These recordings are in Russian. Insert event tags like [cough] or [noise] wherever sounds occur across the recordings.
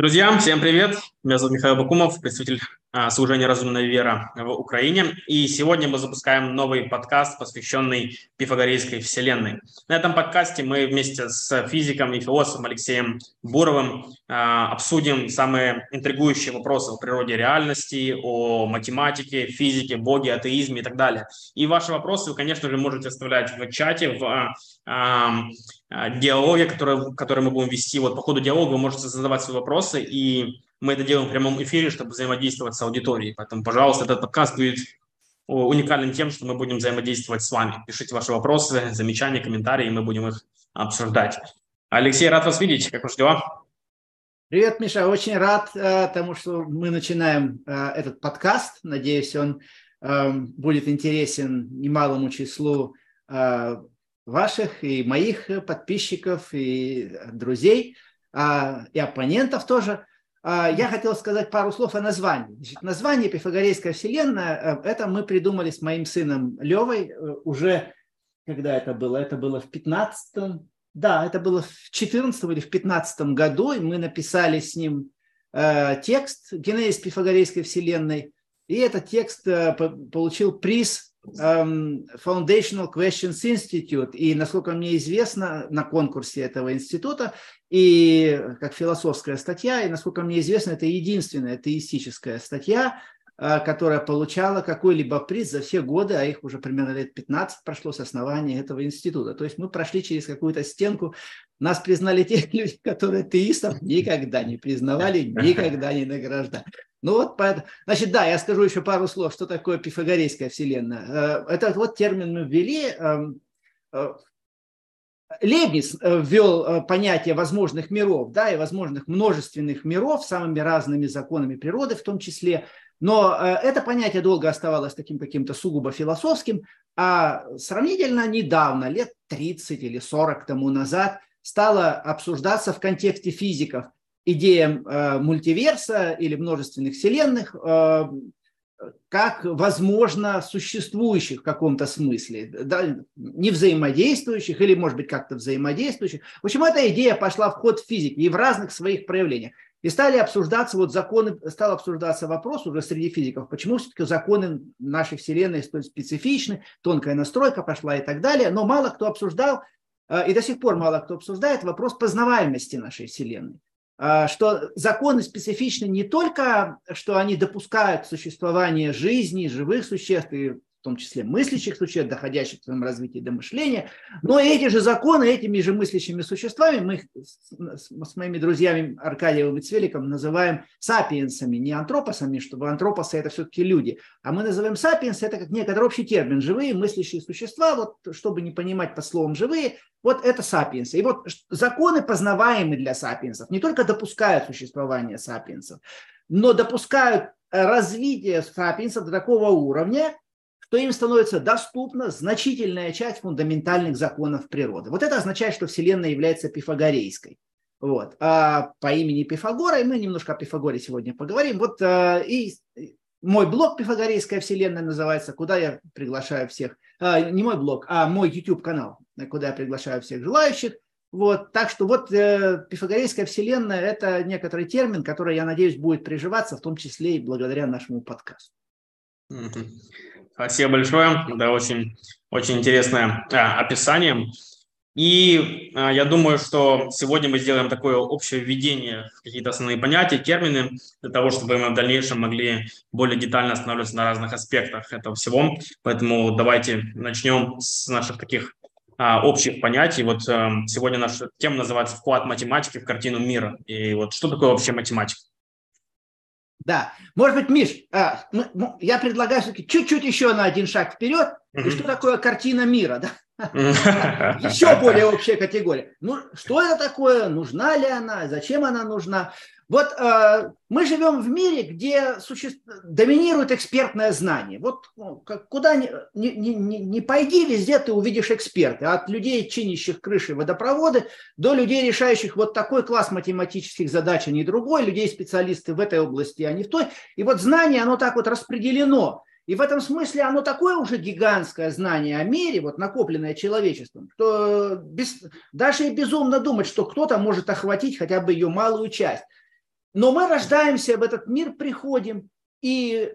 Друзья, всем привет! Меня зовут Михаил Бакумов, представитель а, служения «Разумная вера» в Украине. И сегодня мы запускаем новый подкаст, посвященный пифагорейской вселенной. На этом подкасте мы вместе с физиком и философом Алексеем Буровым а, обсудим самые интригующие вопросы о природе реальности, о математике, физике, боге, атеизме и так далее. И ваши вопросы вы, конечно же, можете оставлять в чате, в а, диалоге, который, который мы будем вести. Вот по ходу диалога вы можете задавать свои вопросы, и мы это делаем в прямом эфире, чтобы взаимодействовать с аудиторией. Поэтому, пожалуйста, этот подкаст будет уникальным тем, что мы будем взаимодействовать с вами. Пишите ваши вопросы, замечания, комментарии, и мы будем их обсуждать. Алексей, рад вас видеть. Как ваши дела? Привет, Миша. Очень рад э, тому, что мы начинаем э, этот подкаст. Надеюсь, он э, будет интересен немалому числу э, ваших и моих подписчиков и друзей, а, и оппонентов тоже. А, я хотел сказать пару слов о названии. Значит, название «Пифагорейская вселенная» – это мы придумали с моим сыном Левой э, уже, когда это было? Это было в 15 да, это было в 14 или в 15 году, и мы написали с ним э, текст «Генезис Пифагорейской вселенной», и этот текст э, получил приз Foundational Questions Institute, и, насколько мне известно, на конкурсе этого института, и как философская статья, и, насколько мне известно, это единственная теистическая статья, э, которая получала какой-либо приз за все годы, а их уже примерно лет 15 прошло с основания этого института. То есть мы прошли через какую-то стенку, нас признали [laughs] те люди, которые теистов никогда не признавали, никогда не награждали. Ну вот, поэтому, значит, да, я скажу еще пару слов, что такое пифагорейская вселенная. Э, этот вот термин мы ввели. Эм, э, Лебниц э, ввел понятие возможных миров, да, и возможных множественных миров самыми разными законами природы в том числе. Но это понятие долго оставалось таким каким-то сугубо философским, а сравнительно недавно, лет 30 или 40 тому назад, стало обсуждаться в контексте физиков – идеям э, мультиверса или множественных вселенных э, как возможно существующих в каком-то смысле, да, не взаимодействующих или, может быть, как-то взаимодействующих. В общем, эта идея пошла в ход в физике и в разных своих проявлениях. И стали обсуждаться вот законы, стал обсуждаться вопрос уже среди физиков, почему все-таки законы нашей Вселенной столь специфичны, тонкая настройка пошла и так далее, но мало кто обсуждал, э, и до сих пор мало кто обсуждает вопрос познаваемости нашей Вселенной. А, что законы специфичны не только, что они допускают существование жизни, живых существ и в том числе мыслящих существ, доходящих в своем развитии до мышления. Но эти же законы, этими же мыслящими существами мы их с, моими друзьями Аркадиевым и Цвеликом называем сапиенсами, не антропосами, чтобы антропосы это все-таки люди, а мы называем сапиенсы, это как некоторый общий термин, живые мыслящие существа, вот чтобы не понимать под словом живые, вот это сапиенсы. И вот законы познаваемые для сапиенсов не только допускают существование сапиенсов, но допускают развитие сапиенсов до такого уровня, то им становится доступна значительная часть фундаментальных законов природы. Вот это означает, что Вселенная является пифагорейской. Вот. А по имени Пифагора, и мы немножко о Пифагоре сегодня поговорим. Вот а, и мой блог «Пифагорейская вселенная» называется, куда я приглашаю всех, а, не мой блог, а мой YouTube-канал, куда я приглашаю всех желающих. Вот, так что вот э, пифагорейская вселенная – это некоторый термин, который, я надеюсь, будет приживаться, в том числе и благодаря нашему подкасту. Спасибо большое. Да, очень, очень интересное а, описание. И а, я думаю, что сегодня мы сделаем такое общее введение в какие-то основные понятия, термины, для того, чтобы мы в дальнейшем могли более детально останавливаться на разных аспектах этого всего. Поэтому давайте начнем с наших таких а, общих понятий. Вот а, сегодня наша тема называется «Вклад математики в картину мира». И вот что такое вообще математика? Да. Может быть, Миш, а, ну, я предлагаю все-таки чуть-чуть еще на один шаг вперед. Mm-hmm. И что такое картина мира? Да? [laughs] Еще более общая категория. Ну, что это такое? Нужна ли она? Зачем она нужна? Вот э, мы живем в мире, где суще... доминирует экспертное знание. Вот ну, как, куда ни, ни, ни, ни пойди, везде ты увидишь эксперты. От людей, чинящих крыши водопроводы, до людей, решающих вот такой класс математических задач, а не другой, людей, специалисты в этой области, а не в той. И вот знание, оно так вот распределено. И в этом смысле оно такое уже гигантское знание о мире, вот накопленное человечеством, что без, даже и безумно думать, что кто-то может охватить хотя бы ее малую часть. Но мы рождаемся в этот мир, приходим и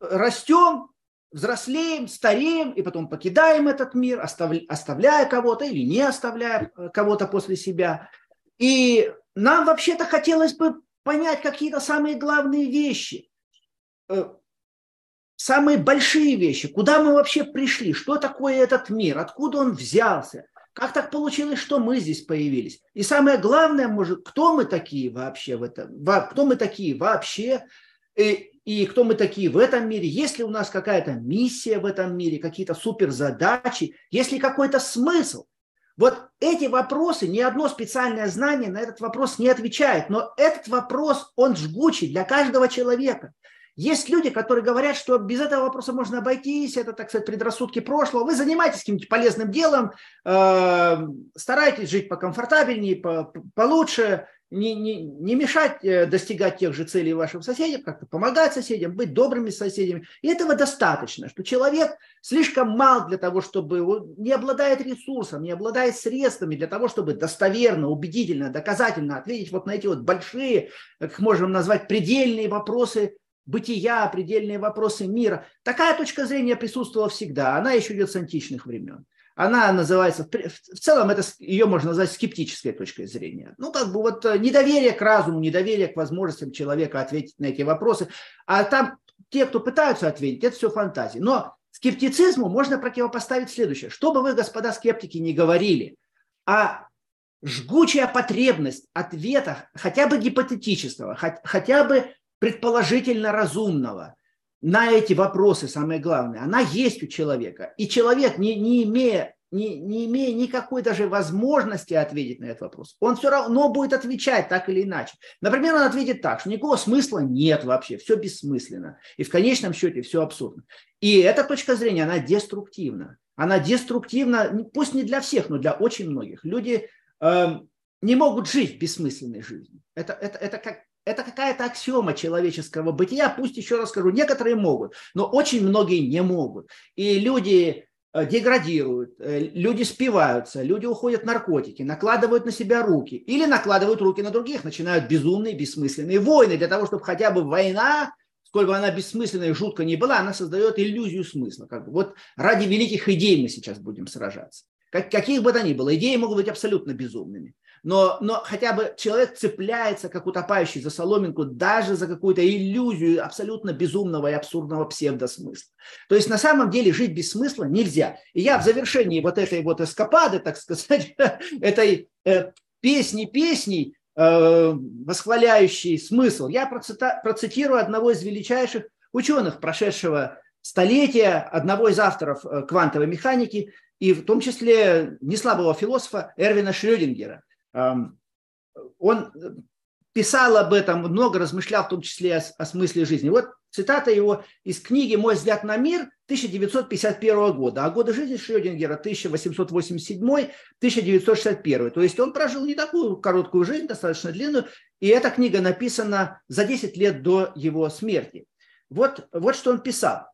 растем, взрослеем, стареем, и потом покидаем этот мир, оставляя кого-то или не оставляя э, кого-то после себя. И нам вообще-то хотелось бы понять какие-то самые главные вещи, э, самые большие вещи, куда мы вообще пришли, что такое этот мир, откуда он взялся, как так получилось, что мы здесь появились. И самое главное, может, кто мы такие вообще в этом, кто мы такие вообще, и, и кто мы такие в этом мире, есть ли у нас какая-то миссия в этом мире, какие-то суперзадачи, есть ли какой-то смысл. Вот эти вопросы, ни одно специальное знание на этот вопрос не отвечает, но этот вопрос, он жгучий для каждого человека. Есть люди, которые говорят, что без этого вопроса можно обойтись, это, так сказать, предрассудки прошлого. Вы занимаетесь каким-нибудь полезным делом, э, старайтесь жить покомфортабельнее, по, получше, не, не, не мешать э, достигать тех же целей вашим соседям, как-то помогать соседям, быть добрыми соседями. И этого достаточно, что человек слишком мал для того, чтобы он не обладает ресурсом, не обладает средствами для того, чтобы достоверно, убедительно, доказательно ответить вот на эти вот большие, как можем назвать, предельные вопросы бытия, предельные вопросы мира. Такая точка зрения присутствовала всегда. Она еще идет с античных времен. Она называется, в целом это ее можно назвать скептической точкой зрения. Ну, как бы вот э, недоверие к разуму, недоверие к возможностям человека ответить на эти вопросы. А там те, кто пытаются ответить, это все фантазии. Но скептицизму можно противопоставить следующее. Что бы вы, господа скептики, не говорили, а жгучая потребность ответа, хотя бы гипотетического, хотя бы предположительно разумного на эти вопросы, самое главное, она есть у человека. И человек, не, не, имея, не, не имея никакой даже возможности ответить на этот вопрос, он все равно будет отвечать так или иначе. Например, он ответит так, что никакого смысла нет вообще, все бессмысленно. И в конечном счете все абсурдно. И эта точка зрения, она деструктивна. Она деструктивна, пусть не для всех, но для очень многих. Люди э, не могут жить бессмысленной жизнью. Это, это, это как это какая-то аксиома человеческого бытия. Пусть еще раз скажу, некоторые могут, но очень многие не могут. И люди э, деградируют, э, люди спиваются, люди уходят в наркотики, накладывают на себя руки или накладывают руки на других, начинают безумные, бессмысленные войны для того, чтобы хотя бы война, сколь бы она бессмысленная и жутко не была, она создает иллюзию смысла. Как бы. Вот ради великих идей мы сейчас будем сражаться. Как, каких бы то ни было, идеи могут быть абсолютно безумными но, но хотя бы человек цепляется, как утопающий за соломинку, даже за какую-то иллюзию абсолютно безумного и абсурдного псевдосмысла. То есть на самом деле жить без смысла нельзя. И я в завершении вот этой вот эскапады, так сказать, [laughs] этой э, песни песней, э, восхваляющей смысл, я процитирую одного из величайших ученых прошедшего столетия, одного из авторов э, квантовой механики, и в том числе неслабого философа Эрвина Шрёдингера – он писал об этом, много размышлял, в том числе о смысле жизни. Вот цитата его из книги «Мой взгляд на мир» 1951 года, а годы жизни Шрёдингера 1887-1961. То есть он прожил не такую короткую жизнь, достаточно длинную, и эта книга написана за 10 лет до его смерти. Вот, вот что он писал.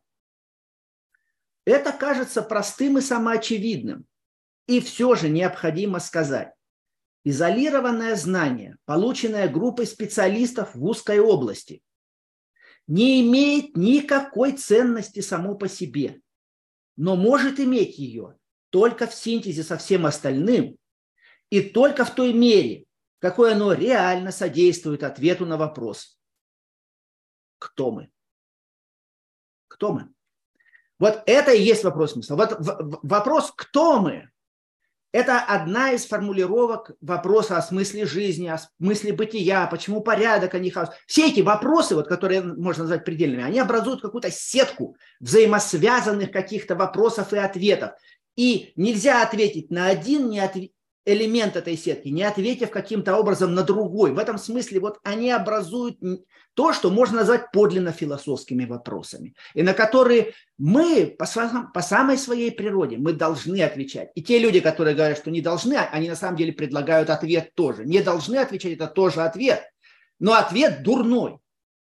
Это кажется простым и самоочевидным, и все же необходимо сказать. Изолированное знание, полученное группой специалистов в узкой области, не имеет никакой ценности само по себе, но может иметь ее только в синтезе со всем остальным и только в той мере, какой оно реально содействует ответу на вопрос «Кто мы?». Кто мы? Вот это и есть вопрос смысла. Вот вопрос «Кто мы?» Это одна из формулировок вопроса о смысле жизни, о смысле бытия, почему порядок, а не хаос. Все эти вопросы, вот, которые можно назвать предельными, они образуют какую-то сетку взаимосвязанных каких-то вопросов и ответов. И нельзя ответить на один, не, отв элемент этой сетки, не ответив каким-то образом на другой. В этом смысле вот они образуют то, что можно назвать подлинно философскими вопросами, и на которые мы по, по самой своей природе мы должны отвечать. И те люди, которые говорят, что не должны, они на самом деле предлагают ответ тоже. Не должны отвечать, это тоже ответ, но ответ дурной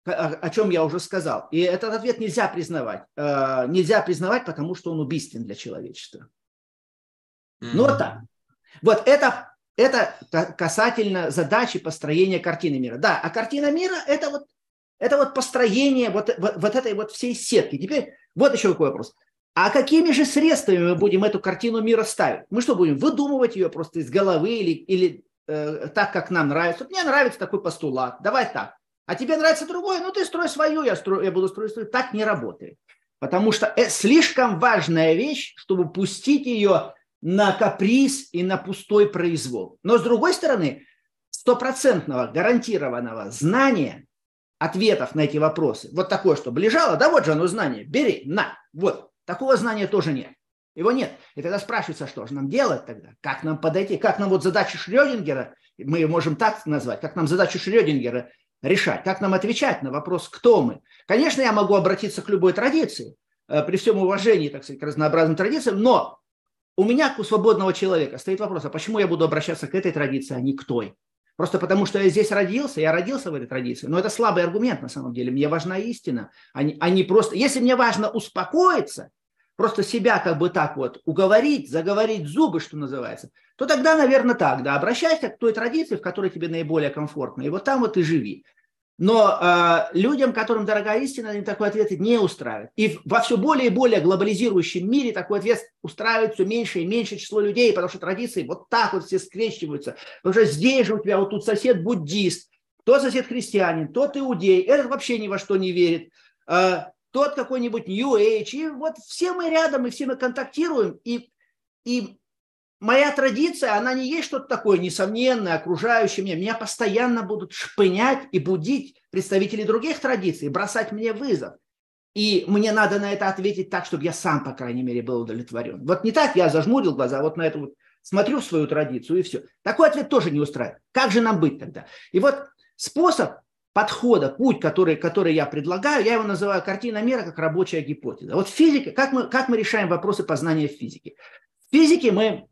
о чем я уже сказал. И этот ответ нельзя признавать. Э, нельзя признавать, потому что он убийствен для человечества. Mm-hmm. Ну вот так. Вот это это касательно задачи построения картины мира. Да, а картина мира – это вот, это вот построение вот, вот, вот этой вот всей сетки. Теперь вот еще какой вопрос. А какими же средствами мы будем эту картину мира ставить? Мы что, будем выдумывать ее просто из головы или, или э, так, как нам нравится? Вот мне нравится такой постулат, давай так. А тебе нравится другой, ну ты строй свою, я, строю, я буду строить свою. Так не работает. Потому что это слишком важная вещь, чтобы пустить ее на каприз и на пустой произвол. Но с другой стороны, стопроцентного гарантированного знания ответов на эти вопросы, вот такое, чтобы лежало, да вот же оно знание, бери, на, вот, такого знания тоже нет. Его нет. И тогда спрашивается, что же нам делать тогда? Как нам подойти? Как нам вот задачу Шрёдингера, мы ее можем так назвать, как нам задачу Шрёдингера решать? Как нам отвечать на вопрос, кто мы? Конечно, я могу обратиться к любой традиции, э, при всем уважении, так сказать, к разнообразным традициям, но у меня, как у свободного человека, стоит вопрос, а почему я буду обращаться к этой традиции, а не к той? Просто потому, что я здесь родился, я родился в этой традиции. Но это слабый аргумент на самом деле. Мне важна истина, а не, а не просто... Если мне важно успокоиться, просто себя как бы так вот уговорить, заговорить зубы, что называется, то тогда, наверное, так, да, обращайся к той традиции, в которой тебе наиболее комфортно, и вот там вот и живи. Но э, людям, которым дорога истина, они такой ответ не устраивает. И во все более и более глобализирующем мире такой ответ устраивает все меньше и меньше число людей, потому что традиции вот так вот все скрещиваются. Потому что здесь же у тебя вот тут сосед буддист, то сосед христианин, тот иудей, этот вообще ни во что не верит, э, тот какой-нибудь New Age. И вот все мы рядом, и все мы контактируем. И, и моя традиция, она не есть что-то такое несомненное, окружающее меня. Меня постоянно будут шпынять и будить представители других традиций, бросать мне вызов. И мне надо на это ответить так, чтобы я сам, по крайней мере, был удовлетворен. Вот не так я зажмурил глаза, а вот на это вот смотрю в свою традицию и все. Такой ответ тоже не устраивает. Как же нам быть тогда? И вот способ подхода, путь, который, который я предлагаю, я его называю картина мира как рабочая гипотеза. Вот физика, как мы, как мы решаем вопросы познания физики? В физике мы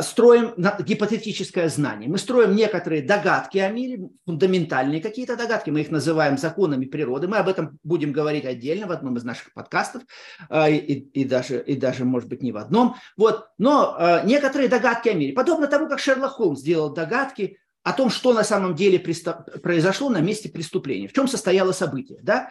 строим гипотетическое знание. Мы строим некоторые догадки о мире, фундаментальные какие-то догадки, мы их называем законами природы. Мы об этом будем говорить отдельно в одном из наших подкастов, э, и, и, даже, и даже, может быть, не в одном. Вот. Но э, некоторые догадки о мире, подобно тому, как Шерлок Холмс сделал догадки о том, что на самом деле произошло на месте преступления, в чем состояло событие. Да?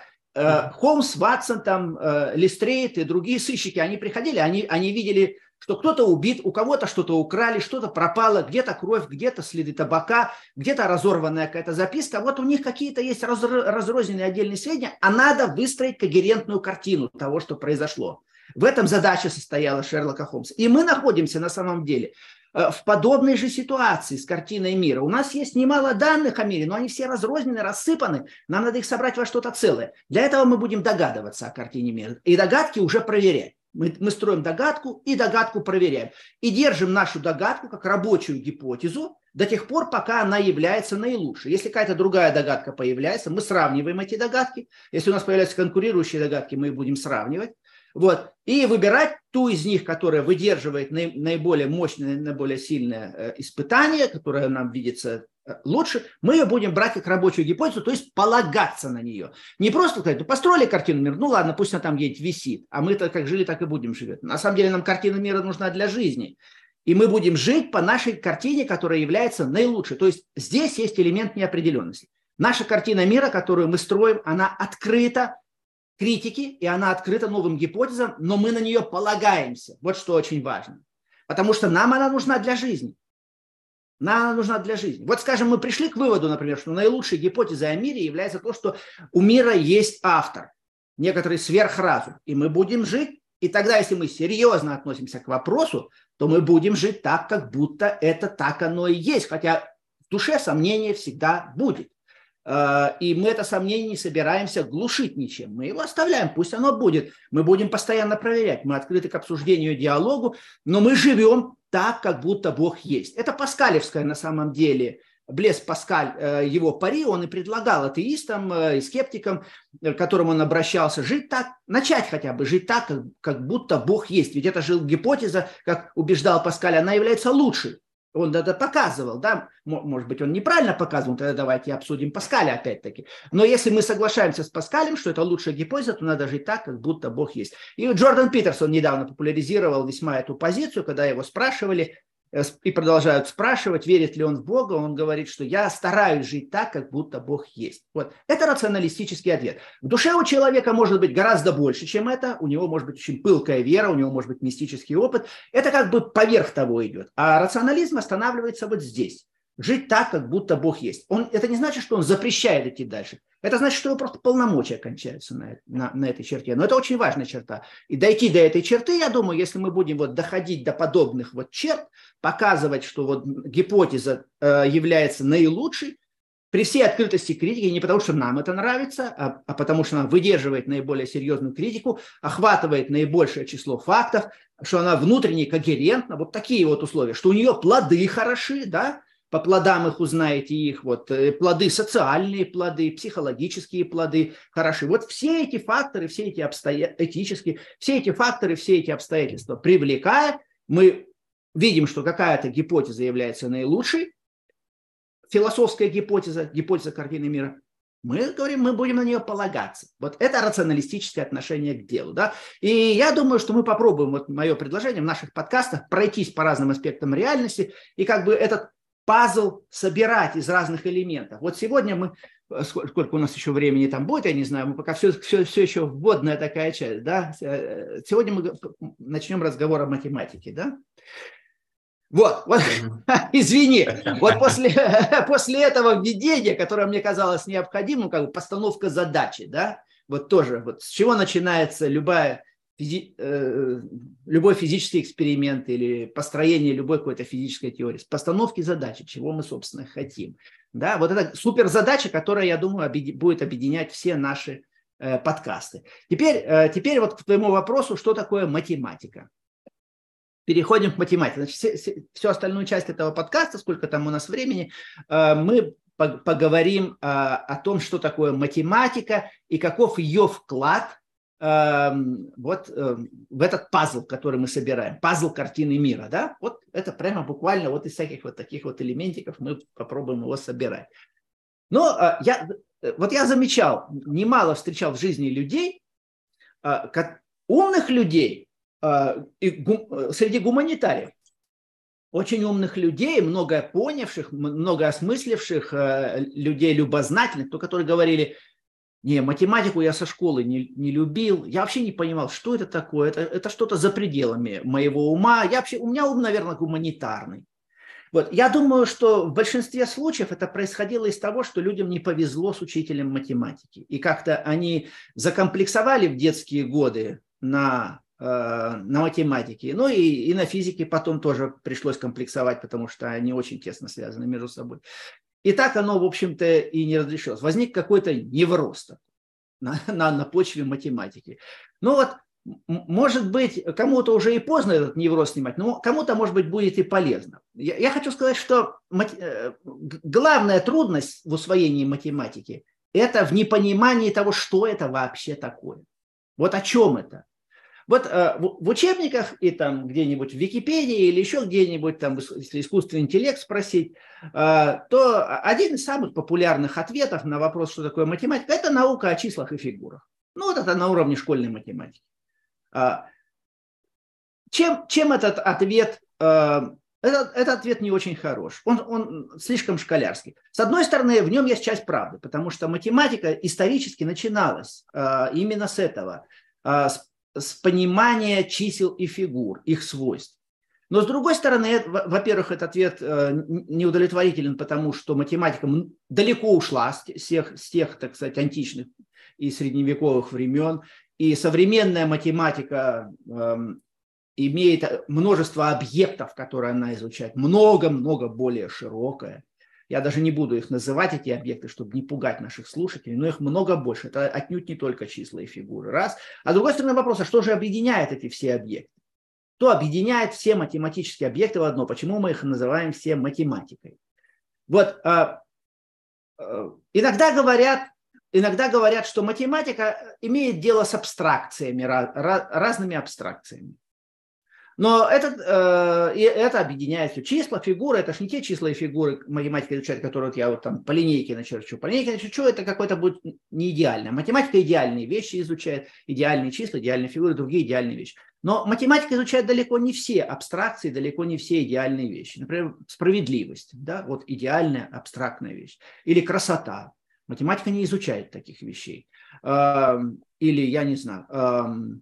Холмс, Ватсон, там, Листрейт и другие сыщики, они приходили, они, они видели что кто-то убит, у кого-то что-то украли, что-то пропало, где-то кровь, где-то следы табака, где-то разорванная какая-то записка. Вот у них какие-то есть разрозненные отдельные сведения, а надо выстроить когерентную картину того, что произошло. В этом задача состояла Шерлока Холмса. И мы находимся на самом деле э, в подобной же ситуации с картиной мира. У нас есть немало данных о мире, но они все разрознены, рассыпаны. Нам надо их собрать во что-то целое. Для этого мы будем догадываться о картине мира. И догадки уже проверять. Мы, мы строим догадку и догадку проверяем. И держим нашу догадку как рабочую гипотезу до тех пор, пока она является наилучшей. Если какая-то другая догадка появляется, мы сравниваем эти догадки. Если у нас появляются конкурирующие догадки, мы их будем сравнивать. Вот. И выбирать ту из них, которая выдерживает наиболее мощное, наиболее сильное э, испытание, которое нам видится лучше мы ее будем брать как рабочую гипотезу, то есть полагаться на нее. Не просто сказать, ну, построили картину мира, ну ладно, пусть она там где-нибудь висит, а мы-то как жили, так и будем жить. На самом деле нам картина мира нужна для жизни. И мы будем жить по нашей картине, которая является наилучшей. То есть здесь есть элемент неопределенности. Наша картина мира, которую мы строим, она открыта критике, и она открыта новым гипотезам, но мы на нее полагаемся. Вот что очень важно. Потому что нам она нужна для жизни. Она нужна для жизни. Вот, скажем, мы пришли к выводу, например, что наилучшей гипотезой о мире является то, что у мира есть автор, некоторый сверхразум, и мы будем жить. И тогда, если мы серьезно относимся к вопросу, то мы будем жить так, как будто это так оно и есть. Хотя в душе сомнение всегда будет. Э, и мы это сомнение не собираемся глушить ничем. Мы его оставляем, пусть оно будет. Мы будем постоянно проверять. Мы открыты к обсуждению, диалогу, но мы живем так, как будто Бог есть. Это паскалевская на самом деле. Блес Паскаль, э, его пари, он и предлагал атеистам э, и скептикам, к которым он обращался, жить так, начать хотя бы жить так, как будто Бог есть. Ведь это же гипотеза, как убеждал Паскаль, она является лучшей. Он это показывал, да, может быть, он неправильно показывал, тогда давайте обсудим Паскаля опять-таки. Но если мы соглашаемся с Паскалем, что это лучшая гипотеза, то надо жить так, как будто Бог есть. И Джордан Питерсон недавно популяризировал весьма эту позицию, когда его спрашивали, и продолжают спрашивать, верит ли он в Бога, он говорит, что я стараюсь жить так, как будто Бог есть. Вот. Это рационалистический ответ. В душе у человека может быть гораздо больше, чем это. У него может быть очень пылкая вера, у него может быть мистический опыт. Это как бы поверх того идет. А рационализм останавливается вот здесь жить так, как будто Бог есть. Он, это не значит, что он запрещает идти дальше. Это значит, что его просто полномочия кончаются на, на, на этой черте. Но это очень важная черта. И дойти до этой черты, я думаю, если мы будем вот доходить до подобных вот черт, показывать, что вот гипотеза э, является наилучшей, при всей открытости критики, не потому что нам это нравится, а, а потому что она выдерживает наиболее серьезную критику, охватывает наибольшее число фактов, что она внутренне когерентна, вот такие вот условия, что у нее плоды хороши, да, по плодам их узнаете их, вот э, плоды социальные плоды, психологические плоды хороши. Вот все эти факторы, все эти обстоятельства, этические, все эти факторы, все эти обстоятельства привлекая, мы видим, что какая-то гипотеза является наилучшей, философская гипотеза, гипотеза картины мира, мы говорим, мы будем на нее полагаться. Вот это рационалистическое отношение к делу. Да? И я думаю, что мы попробуем, вот мое предложение в наших подкастах, пройтись по разным аспектам реальности и как бы этот пазл собирать из разных элементов. Вот сегодня мы, э, сколько у нас еще времени там будет, я не знаю, мы пока все, все, все еще вводная такая часть, да, э, сегодня мы начнем разговор о математике, да. Вот, вот [laughs] извини, вот [laughs] после, [laughs] после этого введения, которое мне казалось необходимым, как бы постановка задачи, да, вот тоже, вот с чего начинается любая физи, э, любой физический эксперимент или построение любой какой-то физической теории, с постановки задачи, чего мы, собственно, хотим. Да, вот это супер задача, которая, я думаю, объедин, будет объединять все наши э, подкасты. Теперь, э, теперь вот к твоему вопросу, что такое математика? Переходим к математике. Значит, все, все, всю остальную часть этого подкаста, сколько там у нас времени, э, мы поговорим э, о том, что такое математика и каков ее вклад вот эм, в этот пазл, который мы собираем, пазл картины мира, да, вот это прямо буквально вот из всяких вот таких вот элементиков мы попробуем его собирать. Но э, я, э, вот я замечал, немало встречал в жизни людей, э, умных людей среди гуманитариев, очень умных людей, много понявших, много осмысливших людей, любознательных, то, которые говорили – не, математику я со школы не, не любил. Я вообще не понимал, что это такое. Это, это что-то за пределами моего ума. Я вообще, у меня ум, наверное, гуманитарный. Вот. Я думаю, что в большинстве случаев это происходило из того, что людям не повезло с учителем математики. И как-то они закомплексовали в детские годы на, э, на математике. Ну и, и на физике потом тоже пришлось комплексовать, потому что они очень тесно связаны между собой. И так оно, в общем-то, и не разрешилось. Возник какой-то невроз на, [laughs] на, на почве математики. Ну вот, может быть, кому-то уже и поздно этот невроз снимать, но кому-то, может быть, будет и полезно. Я, я хочу сказать, что мат... Э, главная трудность в усвоении математики – это в непонимании того, что это вообще такое. Вот о чем это. Вот э, в учебниках и там где-нибудь в Википедии или еще где-нибудь там, если искусственный интеллект спросить, э, то один из самых популярных ответов на вопрос, что такое математика, это наука о числах и фигурах. Ну вот это на уровне школьной математики. А, чем, чем этот ответ э, этот, этот ответ не очень хорош. Он, он слишком школярский. С одной стороны, в нем есть часть правды, потому что математика исторически начиналась именно с этого, с с понимания чисел и фигур, их свойств. Но с другой стороны, во-первых, этот ответ э, неудовлетворителен, потому что математика далеко ушла с тех, с тех, так сказать, античных и средневековых времен, и современная математика эм, имеет множество объектов, которые она изучает, много-много более широкое. Я даже не буду их называть, эти объекты, чтобы не пугать наших слушателей, но их много больше. Это отнюдь не только числа и фигуры. Раз. А с другой стороны вопрос, а что же объединяет эти все объекты? Что объединяет все математические объекты в одно? Почему мы их называем все математикой? Вот а, а, иногда говорят, иногда говорят, что математика имеет дело с абстракциями, разными абстракциями. Но это, э, это объединяет все. Числа, фигуры, это же не те числа и фигуры математика изучает, которые вот я вот там по линейке начерчу. По линейке начерчу, это какой-то будет не идеально. Математика идеальные вещи изучает, идеальные числа, идеальные фигуры, другие идеальные вещи. Но математика изучает далеко не все абстракции, далеко не все идеальные вещи. Например, справедливость, да, вот идеальная абстрактная вещь. Или красота. Математика не изучает таких вещей. Или, я не знаю,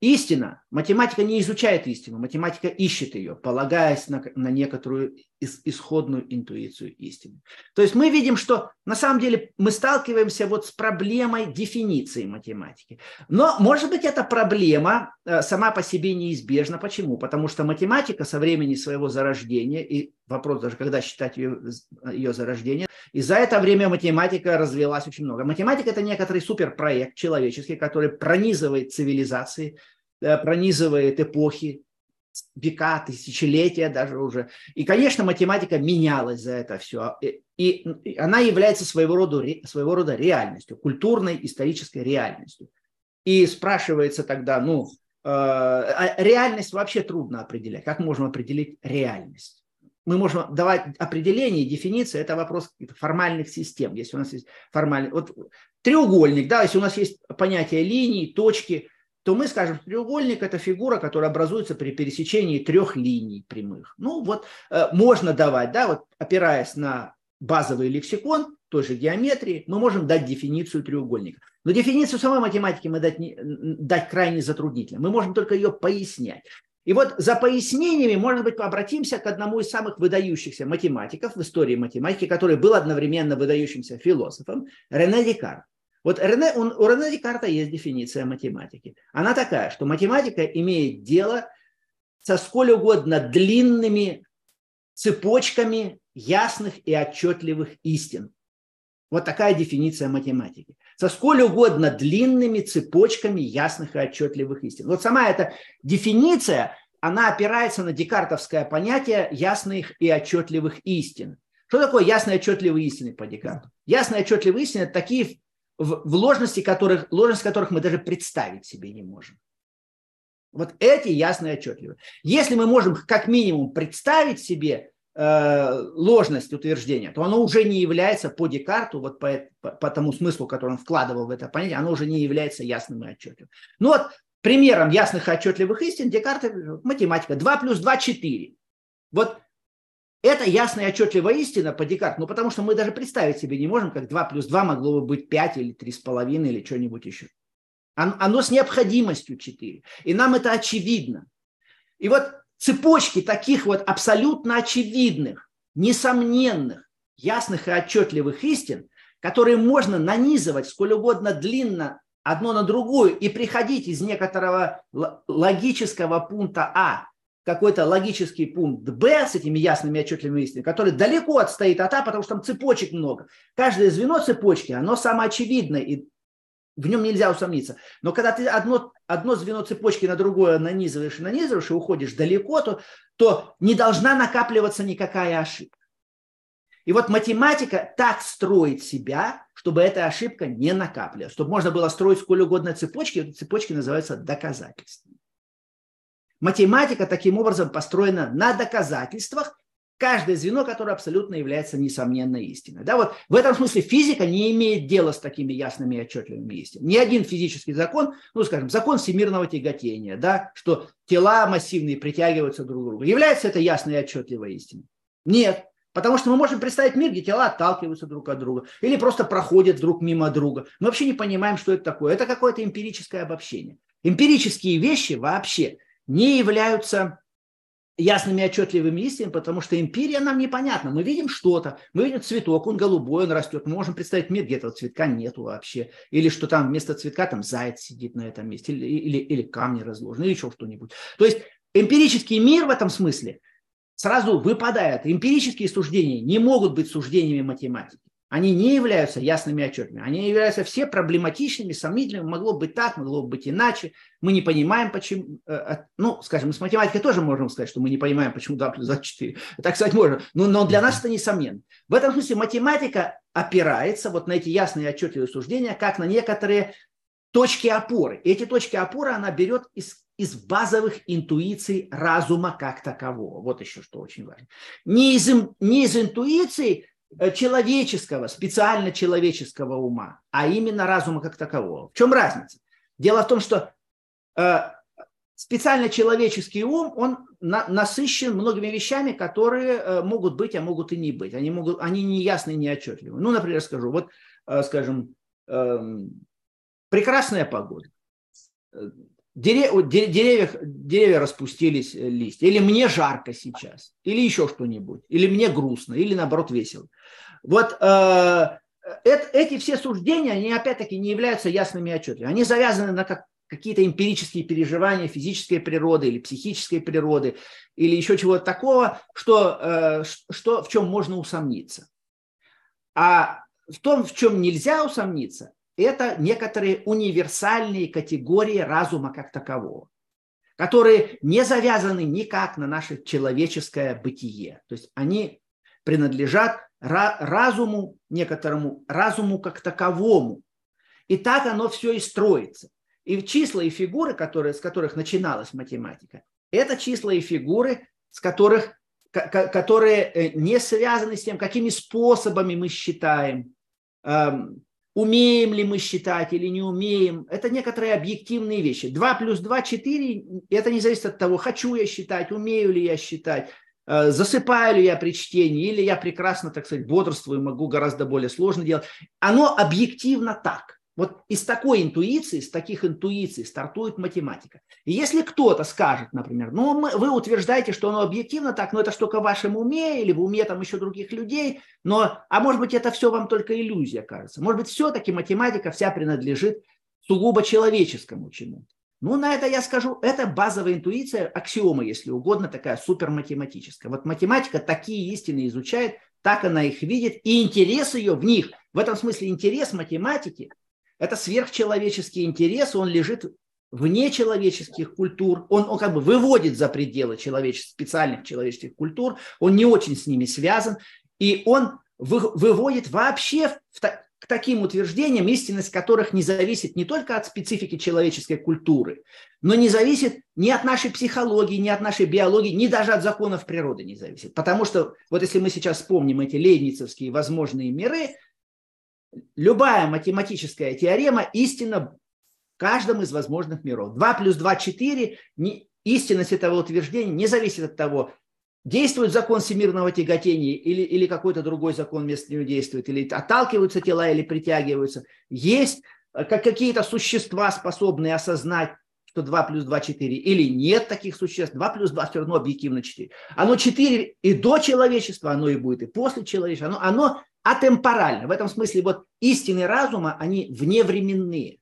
Истина. Математика не изучает истину, математика ищет ее, полагаясь на, на некоторую исходную интуицию истины. То есть мы видим, что на самом деле мы сталкиваемся вот с проблемой дефиниции математики. Но, может быть, эта проблема э, сама по себе неизбежна. Почему? Потому что математика со времени своего зарождения, и вопрос даже, когда считать ее, ее зарождение, и за это время математика развилась очень много. Математика – это некоторый суперпроект человеческий, который пронизывает цивилизации, э, пронизывает эпохи, века, тысячелетия даже уже. И, конечно, математика менялась за это все. И, и она является своего рода, своего рода реальностью, культурной, исторической реальностью. И спрашивается тогда, ну, э, а реальность вообще трудно определять. Как можем определить реальность? Мы можем давать определение, дефиниции, это вопрос формальных систем. Если у нас есть формальный... Вот треугольник, да, если у нас есть понятие линий, точки – то мы скажем, треугольник – это фигура, которая образуется при пересечении трех линий прямых. Ну вот э, можно давать, да, вот опираясь на базовый лексикон той же геометрии, мы можем дать дефиницию треугольника. Но дефиницию самой математики мы дать, не, дать крайне затруднительно. Мы можем только ее пояснять. И вот за пояснениями, может быть, обратимся к одному из самых выдающихся математиков в истории математики, который был одновременно выдающимся философом, Рене Декарт. Вот Рене, он, у Рене Декарта есть дефиниция математики. Она такая, что математика имеет дело со сколь угодно длинными цепочками ясных и отчетливых истин. Вот такая дефиниция математики. Со сколь угодно длинными цепочками ясных и отчетливых истин. Вот сама эта дефиниция, она опирается на декартовское понятие ясных и отчетливых истин. Что такое ясные и отчетливые истины по Декарту? Ясные и отчетливые истины – это такие в, в ложности которых, ложность которых мы даже представить себе не можем. Вот эти ясные и отчетливые. Если мы можем как минимум представить себе э, ложность утверждения, то оно уже не является по Декарту, вот по, по, по тому смыслу, который он вкладывал в это понятие, оно уже не является ясным и отчетливым. Ну вот примером ясных и отчетливых истин Декарт математика. 2 плюс 2 – 4. Вот это ясная и отчетливая истина по Декарту, ну потому что мы даже представить себе не можем, как 2 плюс 2 могло бы быть 5 или 3,5 или что-нибудь еще. Оно с необходимостью 4. И нам это очевидно. И вот цепочки таких вот абсолютно очевидных, несомненных, ясных и отчетливых истин, которые можно нанизывать сколь угодно длинно одно на другую и приходить из некоторого логического пункта А какой-то логический пункт Б с этими ясными отчетливыми истинами, который далеко отстоит от А, потому что там цепочек много. Каждое звено цепочки, оно самоочевидное, и в нем нельзя усомниться. Но когда ты одно, одно звено цепочки на другое нанизываешь и нанизываешь, и уходишь далеко, то, то не должна накапливаться никакая ошибка. И вот математика так строит себя, чтобы эта ошибка не накапливалась, чтобы можно было строить сколь угодно цепочки, эти цепочки называются доказательствами. Математика таким образом построена на доказательствах, каждое звено, которое абсолютно является несомненной истиной. Да, вот в этом смысле физика не имеет дела с такими ясными и отчетливыми истинами. Ни один физический закон, ну, скажем, закон всемирного тяготения, да, что тела массивные притягиваются друг к другу, является это ясной и отчетливой истиной? Нет. Потому что мы можем представить мир, где тела отталкиваются друг от друга или просто проходят друг мимо друга. Мы вообще не понимаем, что это такое. Это какое-то эмпирическое обобщение. Эмпирические вещи вообще не являются ясными отчетливыми истинами, потому что эмпирия нам непонятна. Мы видим что-то, мы видим цветок, он голубой, он растет. Мы можем представить мир, где этого цветка нету вообще. Или что там вместо цветка там заяц сидит на этом месте, или, или, или камни разложены, или еще что-нибудь. То есть эмпирический мир в этом смысле сразу выпадает. Эмпирические суждения не могут быть суждениями математики они не являются ясными отчетами. Они являются все проблематичными, сомнительными. Могло быть так, могло быть иначе. Мы не понимаем, почему... Э, ну, скажем, с математикой тоже можем сказать, что мы не понимаем, почему 2 плюс 2 4. [laughs] Так сказать можно. Но, но для нас это несомненно. В этом смысле математика опирается вот на эти ясные отчетливые суждения, как на некоторые точки опоры. И эти точки опоры она берет из, из базовых интуиций разума как такового. Вот еще что очень важно. Не из, не из интуиций человеческого, специально человеческого ума, а именно разума как такового. В чем разница? Дело в том, что э, специально человеческий ум, он на, насыщен многими вещами, которые э, могут быть, а могут и не быть. Они, могут, они не ясны, не отчетливы. Ну, например, скажу, вот, э, скажем, э, прекрасная погода. Дерев, деревья, деревья распустились э, листья. Или мне жарко сейчас. Или еще что-нибудь. Или мне грустно. Или наоборот весело. Вот э, эти все суждения, они опять-таки не являются ясными отчетами. Они завязаны на как, какие-то эмпирические переживания физической природы или психической природы, или еще чего-то такого, что, э, что, в чем можно усомниться. А в том, в чем нельзя усомниться, это некоторые универсальные категории разума как такового, которые не завязаны никак на наше человеческое бытие. То есть они принадлежат разуму, некоторому разуму как таковому. И так оно все и строится. И числа и фигуры, которые, с которых начиналась математика, это числа и фигуры, с которых, которые э, не связаны с тем, какими способами мы считаем, эм, умеем ли мы считать или не умеем. Это некоторые объективные вещи. 2 плюс 2 – 4. Это не зависит от того, хочу я считать, умею ли я считать, э, засыпаю ли я при чтении, или я прекрасно, так сказать, бодрствую, могу гораздо более сложно делать. Оно объективно так. Вот из такой интуиции, из таких интуиций стартует математика. И если кто-то скажет, например, ну мы, вы утверждаете, что оно объективно так, но это что только в вашем уме или в уме там еще других людей, но, а может быть это все вам только иллюзия кажется. Может быть все-таки математика вся принадлежит сугубо человеческому чему-то. Ну, на это я скажу, это базовая интуиция, аксиома, если угодно, такая суперматематическая. Вот математика такие истины изучает, так она их видит, и интерес ее в них, в этом смысле интерес математики – это сверхчеловеческий интерес, он лежит вне человеческих культур, он, он как бы выводит за пределы человеческих, специальных человеческих культур, он не очень с ними связан, и он вы, выводит вообще в, к таким утверждениям, истинность которых не зависит не только от специфики человеческой культуры, но не зависит ни от нашей психологии, ни от нашей биологии, ни даже от законов природы не зависит. Потому что вот если мы сейчас вспомним эти лейбницевские возможные миры, любая математическая теорема истинна в каждом из возможных миров. 2 плюс 2 – 4. Истинность этого утверждения не зависит от того, действует закон всемирного тяготения или, или какой-то другой закон вместо него действует, или отталкиваются тела, или притягиваются. Есть э, как какие-то существа, способные осознать, что 2 плюс 2 – 4, или нет таких существ, 2 плюс 2 все равно объективно 4. Оно 4 и до человечества, оно и будет и после человечества, оно, оно атемпорально. В этом смысле вот истины разума, они вневременные.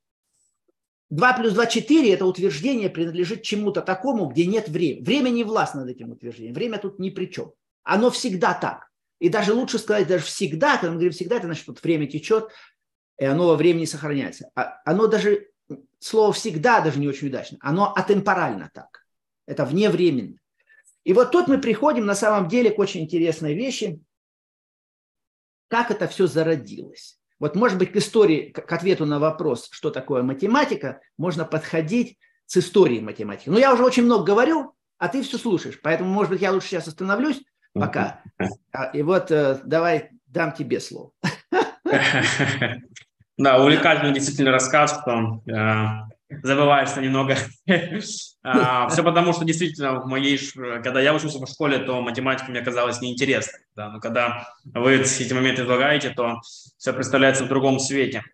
2 плюс 2 – 4 – это утверждение принадлежит чему-то такому, где нет времени. Время не властно над этим утверждением. Время тут ни при чем. Оно всегда так. И даже лучше сказать, даже всегда, когда мы говорим всегда, это значит, вот время течет, и оно во времени сохраняется. А оно даже, слово всегда даже не очень удачно, оно атемпорально так. Это вневременно. И вот тут мы приходим на самом деле к очень интересной вещи – как это все зародилось. Вот, может быть, к истории, к ответу на вопрос, что такое математика, можно подходить с историей математики. Но я уже очень много говорю, а ты все слушаешь. Поэтому, может быть, я лучше сейчас остановлюсь пока. А, и вот э, давай дам тебе слово. [laughs] Да, [laughs] увлекательный действительно рассказ, что забываешься немного. [laughs] а, все потому, что действительно в моей, когда я учился в школе, то математика мне казалась неинтересной. Да? Но когда вы эти моменты излагаете, то все представляется в другом свете.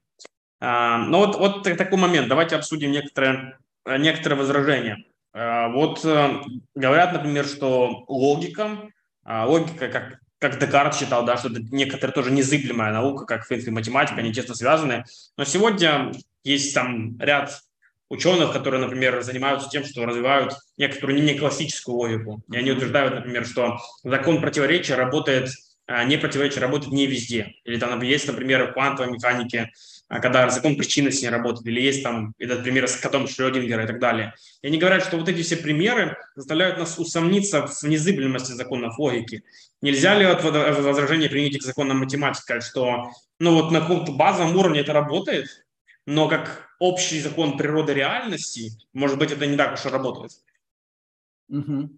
А, ну вот, вот такой момент. Давайте обсудим некоторые, некоторые возражения. А, вот э, говорят, например, что логика, логика как как Декарт считал, да, что это некоторая тоже незыблемая наука, как в принципе математика, они тесно связаны. Но сегодня есть там ряд ученых, которые, например, занимаются тем, что развивают некоторую не классическую логику. И они утверждают, например, что закон противоречия работает, а, не противоречие работает не везде. Или там есть, например, в квантовой механике, а, когда закон причинности не работает, или есть там этот пример с котом Шрёдингера и так далее. И они говорят, что вот эти все примеры заставляют нас усомниться в незыблемости законов логики. Нельзя ли от возражения применить к законам математики, сказать, что ну вот на каком-то базовом уровне это работает, но как общий закон природы реальности, может быть, это не так уж и работает. Угу.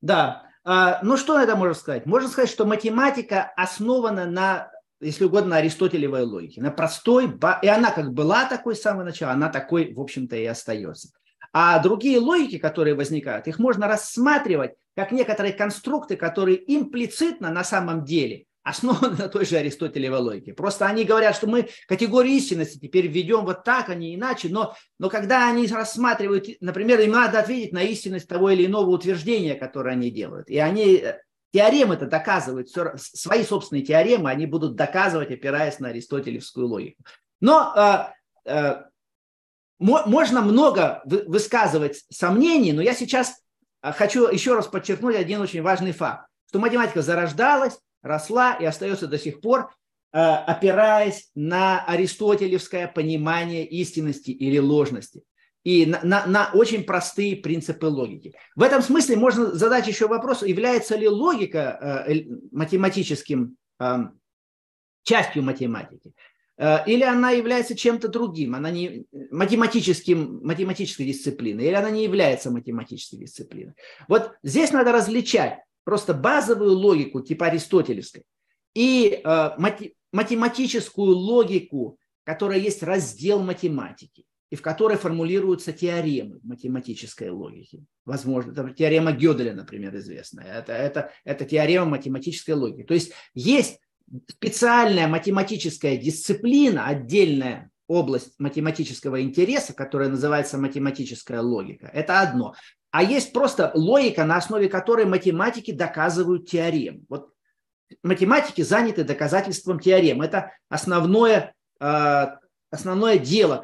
Да. А, ну, что это можно сказать? Можно сказать, что математика основана на, если угодно, на аристотелевой логике, на простой, и она как была такой с самого начала, она такой, в общем-то, и остается. А другие логики, которые возникают, их можно рассматривать как некоторые конструкты, которые имплицитно на самом деле основаны на той же аристотелевой логике. Просто они говорят, что мы категорию истинности теперь введем вот так, а не иначе, но, но когда они рассматривают, например, им надо ответить на истинность того или иного утверждения, которое они делают, и они э, теоремы это доказывают, свои собственные теоремы они будут доказывать, опираясь на аристотелевскую логику. Но э, э, можно много высказывать сомнений, но я сейчас э, хочу еще раз подчеркнуть один очень важный факт, что математика зарождалась, росла и остается до сих пор, э, опираясь на аристотелевское понимание истинности или ложности и на, на, на очень простые принципы логики. В этом смысле можно задать еще вопрос, является ли логика э, математическим э, частью математики, или она является чем-то другим, она не математическим, математической дисциплиной, или она не является математической дисциплиной. Вот здесь надо различать просто базовую логику типа аристотелевской и э, математическую логику, которая есть раздел математики и в которой формулируются теоремы математической логики. Возможно, это теорема Гёделя, например, известная. Это, это, это теорема математической логики. То есть есть специальная математическая дисциплина, отдельная область математического интереса, которая называется математическая логика. Это одно а есть просто логика, на основе которой математики доказывают теорему. Вот математики заняты доказательством теорем. Это основное, э, основное дело,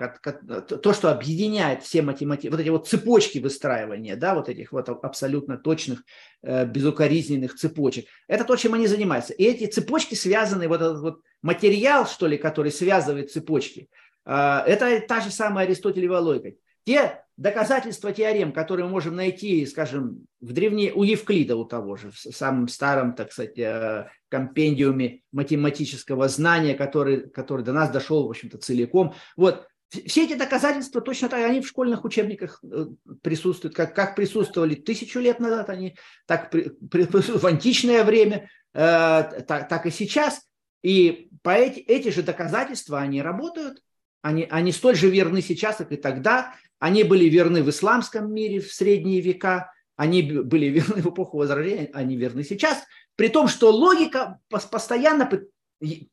то, что объединяет все математики, вот эти вот цепочки выстраивания, да, вот этих вот абсолютно точных, э, безукоризненных цепочек. Это то, чем они занимаются. И эти цепочки связаны, вот этот вот материал, что ли, который связывает цепочки, э, это та же самая Аристотелева логика. Те доказательства теорем, которые мы можем найти, скажем, в древней, у Евклида у того же, в самом старом, так сказать, э, компендиуме математического знания, который, который до нас дошел, в общем-то, целиком. Вот, все эти доказательства точно так, они в школьных учебниках э, присутствуют, как, как присутствовали тысячу лет назад, они так присутствуют в античное время, э, так, так и сейчас. И по эти, эти же доказательства, они работают, они, они столь же верны сейчас, как и тогда. Они были верны в исламском мире в средние века, они были верны [laughs] в эпоху Возрождения, они верны сейчас. При том, что логика постоянно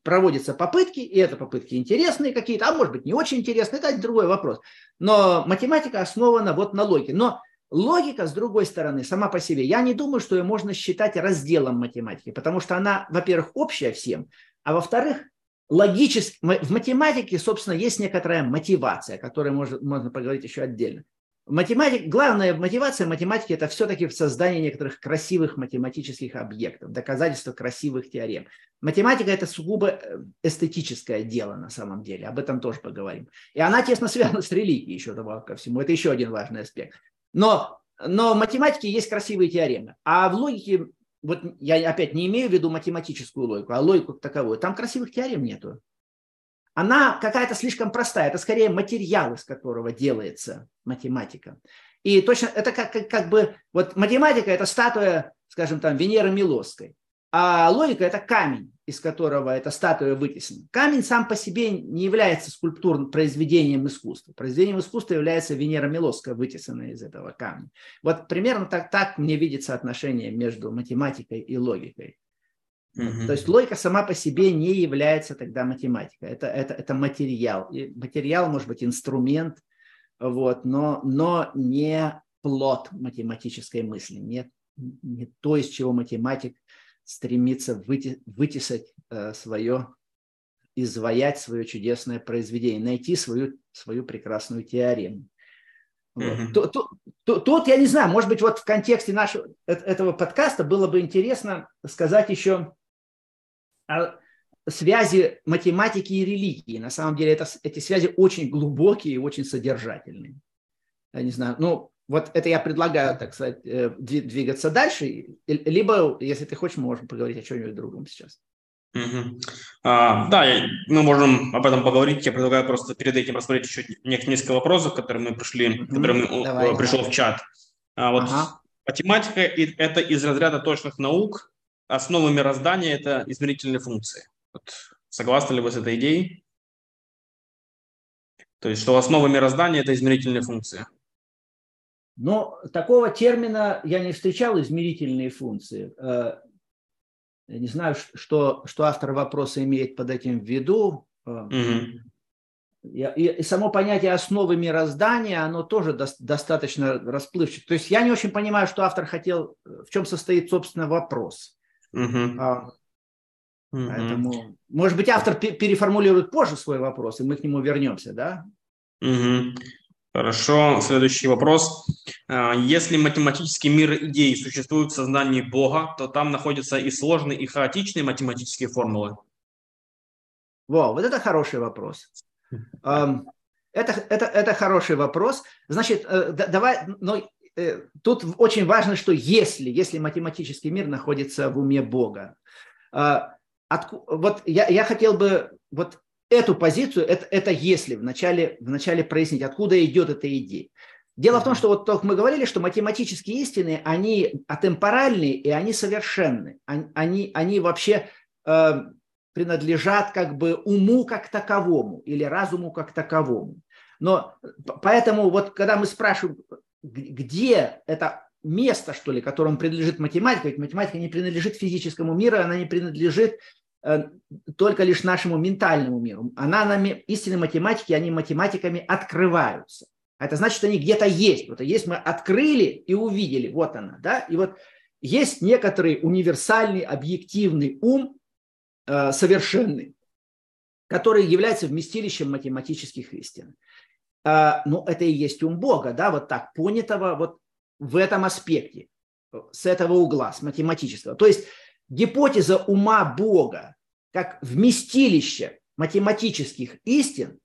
проводятся попытки, и это попытки интересные какие-то, а может быть не очень интересные, это другой вопрос. Но математика основана вот на логике. Но логика, с другой стороны, сама по себе, я не думаю, что ее можно считать разделом математики, потому что она, во-первых, общая всем, а во-вторых, логически, в математике, собственно, есть некоторая мотивация, о которой можно, можно поговорить еще отдельно. Математик, главная мотивация математики – это все-таки в создании некоторых красивых математических объектов, доказательства красивых теорем. Математика – это сугубо э, эстетическое дело на самом деле, об этом тоже поговорим. И она тесно связана с религией еще добавок ко всему, это еще один важный аспект. Но, но в математике есть красивые теоремы, а в логике вот я опять не имею в виду математическую логику, а логику таковую, там красивых теорем нету. Она какая-то слишком простая, это скорее материал, из которого делается математика. И точно это как, как, как бы, вот математика это статуя, скажем там, Венеры Милосской. А логика – это камень, из которого эта статуя вытесана. Камень сам по себе не является скульптурным произведением искусства. Произведением искусства является Венера Милосская, вытесанная из этого камня. Вот примерно так, так мне видится отношение между математикой и логикой. Mm-hmm. То есть логика сама по себе не является тогда математикой. Это, это, это материал. И материал может быть инструмент, вот, но, но не плод математической мысли, не, не то, из чего математик стремится выти, вытесать э, свое, изваять свое чудесное произведение, найти свою, свою прекрасную теорему. Mm-hmm. Тут, тут, тут, я не знаю, может быть, вот в контексте нашего этого подкаста было бы интересно сказать еще о связи математики и религии. На самом деле это, эти связи очень глубокие и очень содержательные. Я не знаю, ну, вот это я предлагаю, так сказать, э, двигаться дальше. Либо, если ты хочешь, мы можем поговорить о чем-нибудь другом сейчас. Угу. А, да, мы можем об этом поговорить. Я предлагаю просто перед этим рассмотреть еще несколько вопросов, которые мы пришли, угу. которые мы, Давай, э, пришел в чат. А, вот ага. математика – это из разряда точных наук. Основа мироздания – это измерительные функции. Вот, согласны ли вы с этой идеей? То есть, что основа мироздания – это измерительные функции. Но такого термина я не встречал, измерительные функции. Э, я не знаю, что, что автор вопроса имеет под этим в виду. Mm-hmm. И, и само понятие основы мироздания, оно тоже до, достаточно расплывчато. То есть я не очень понимаю, что автор хотел, в чем состоит, собственно, вопрос. Mm-hmm. А, mm-hmm. Поэтому, может быть, автор переформулирует позже свой вопрос, и мы к нему вернемся, да? Mm-hmm. Хорошо, следующий вопрос. А, если математический мир идей существует в сознании Бога, то там находятся и сложные, и хаотичные математические формулы? Вау, вот это хороший вопрос. Это, это, это хороший вопрос. Значит, э, давай, но э, тут очень важно, что если, если математический мир находится в уме Бога, а, вот я, я хотел бы вот эту позицию, это, это если вначале, вначале прояснить, откуда идет эта идея. Дело в том, что вот только мы говорили, что математические истины, они атемпоральны и они совершенны. Они, они вообще э, принадлежат как бы уму как таковому или разуму как таковому. Но поэтому вот когда мы спрашиваем, где это место, что ли, которому принадлежит математика, ведь математика не принадлежит физическому миру, она не принадлежит только лишь нашему ментальному миру. Она нами, истинные математики, они математиками открываются. Это значит, что они где-то есть. Вот есть мы открыли и увидели, вот она, да. И вот есть некоторый универсальный, объективный ум, э, совершенный, который является вместилищем математических истин. Э, ну, это и есть ум Бога, да, вот так понятого вот в этом аспекте, с этого угла, с математического. То есть гипотеза ума Бога как вместилище математических истин,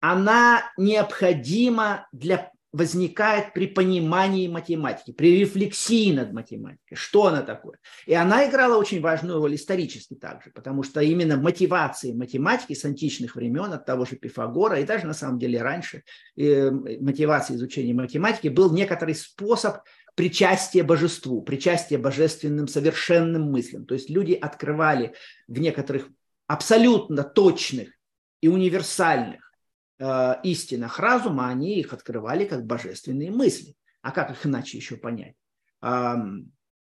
она необходима для возникает при понимании математики, при рефлексии над математикой. Что она такое? И она играла очень важную роль исторически также, потому что именно мотивацией математики с античных времен, от того же Пифагора, и даже на самом деле раньше, э, мотивацией изучения математики был некоторый способ причастие божеству, причастие божественным совершенным мыслям. То есть люди открывали в некоторых абсолютно точных и универсальных э, истинах разума, они их открывали как божественные мысли. А как их иначе еще понять? Э,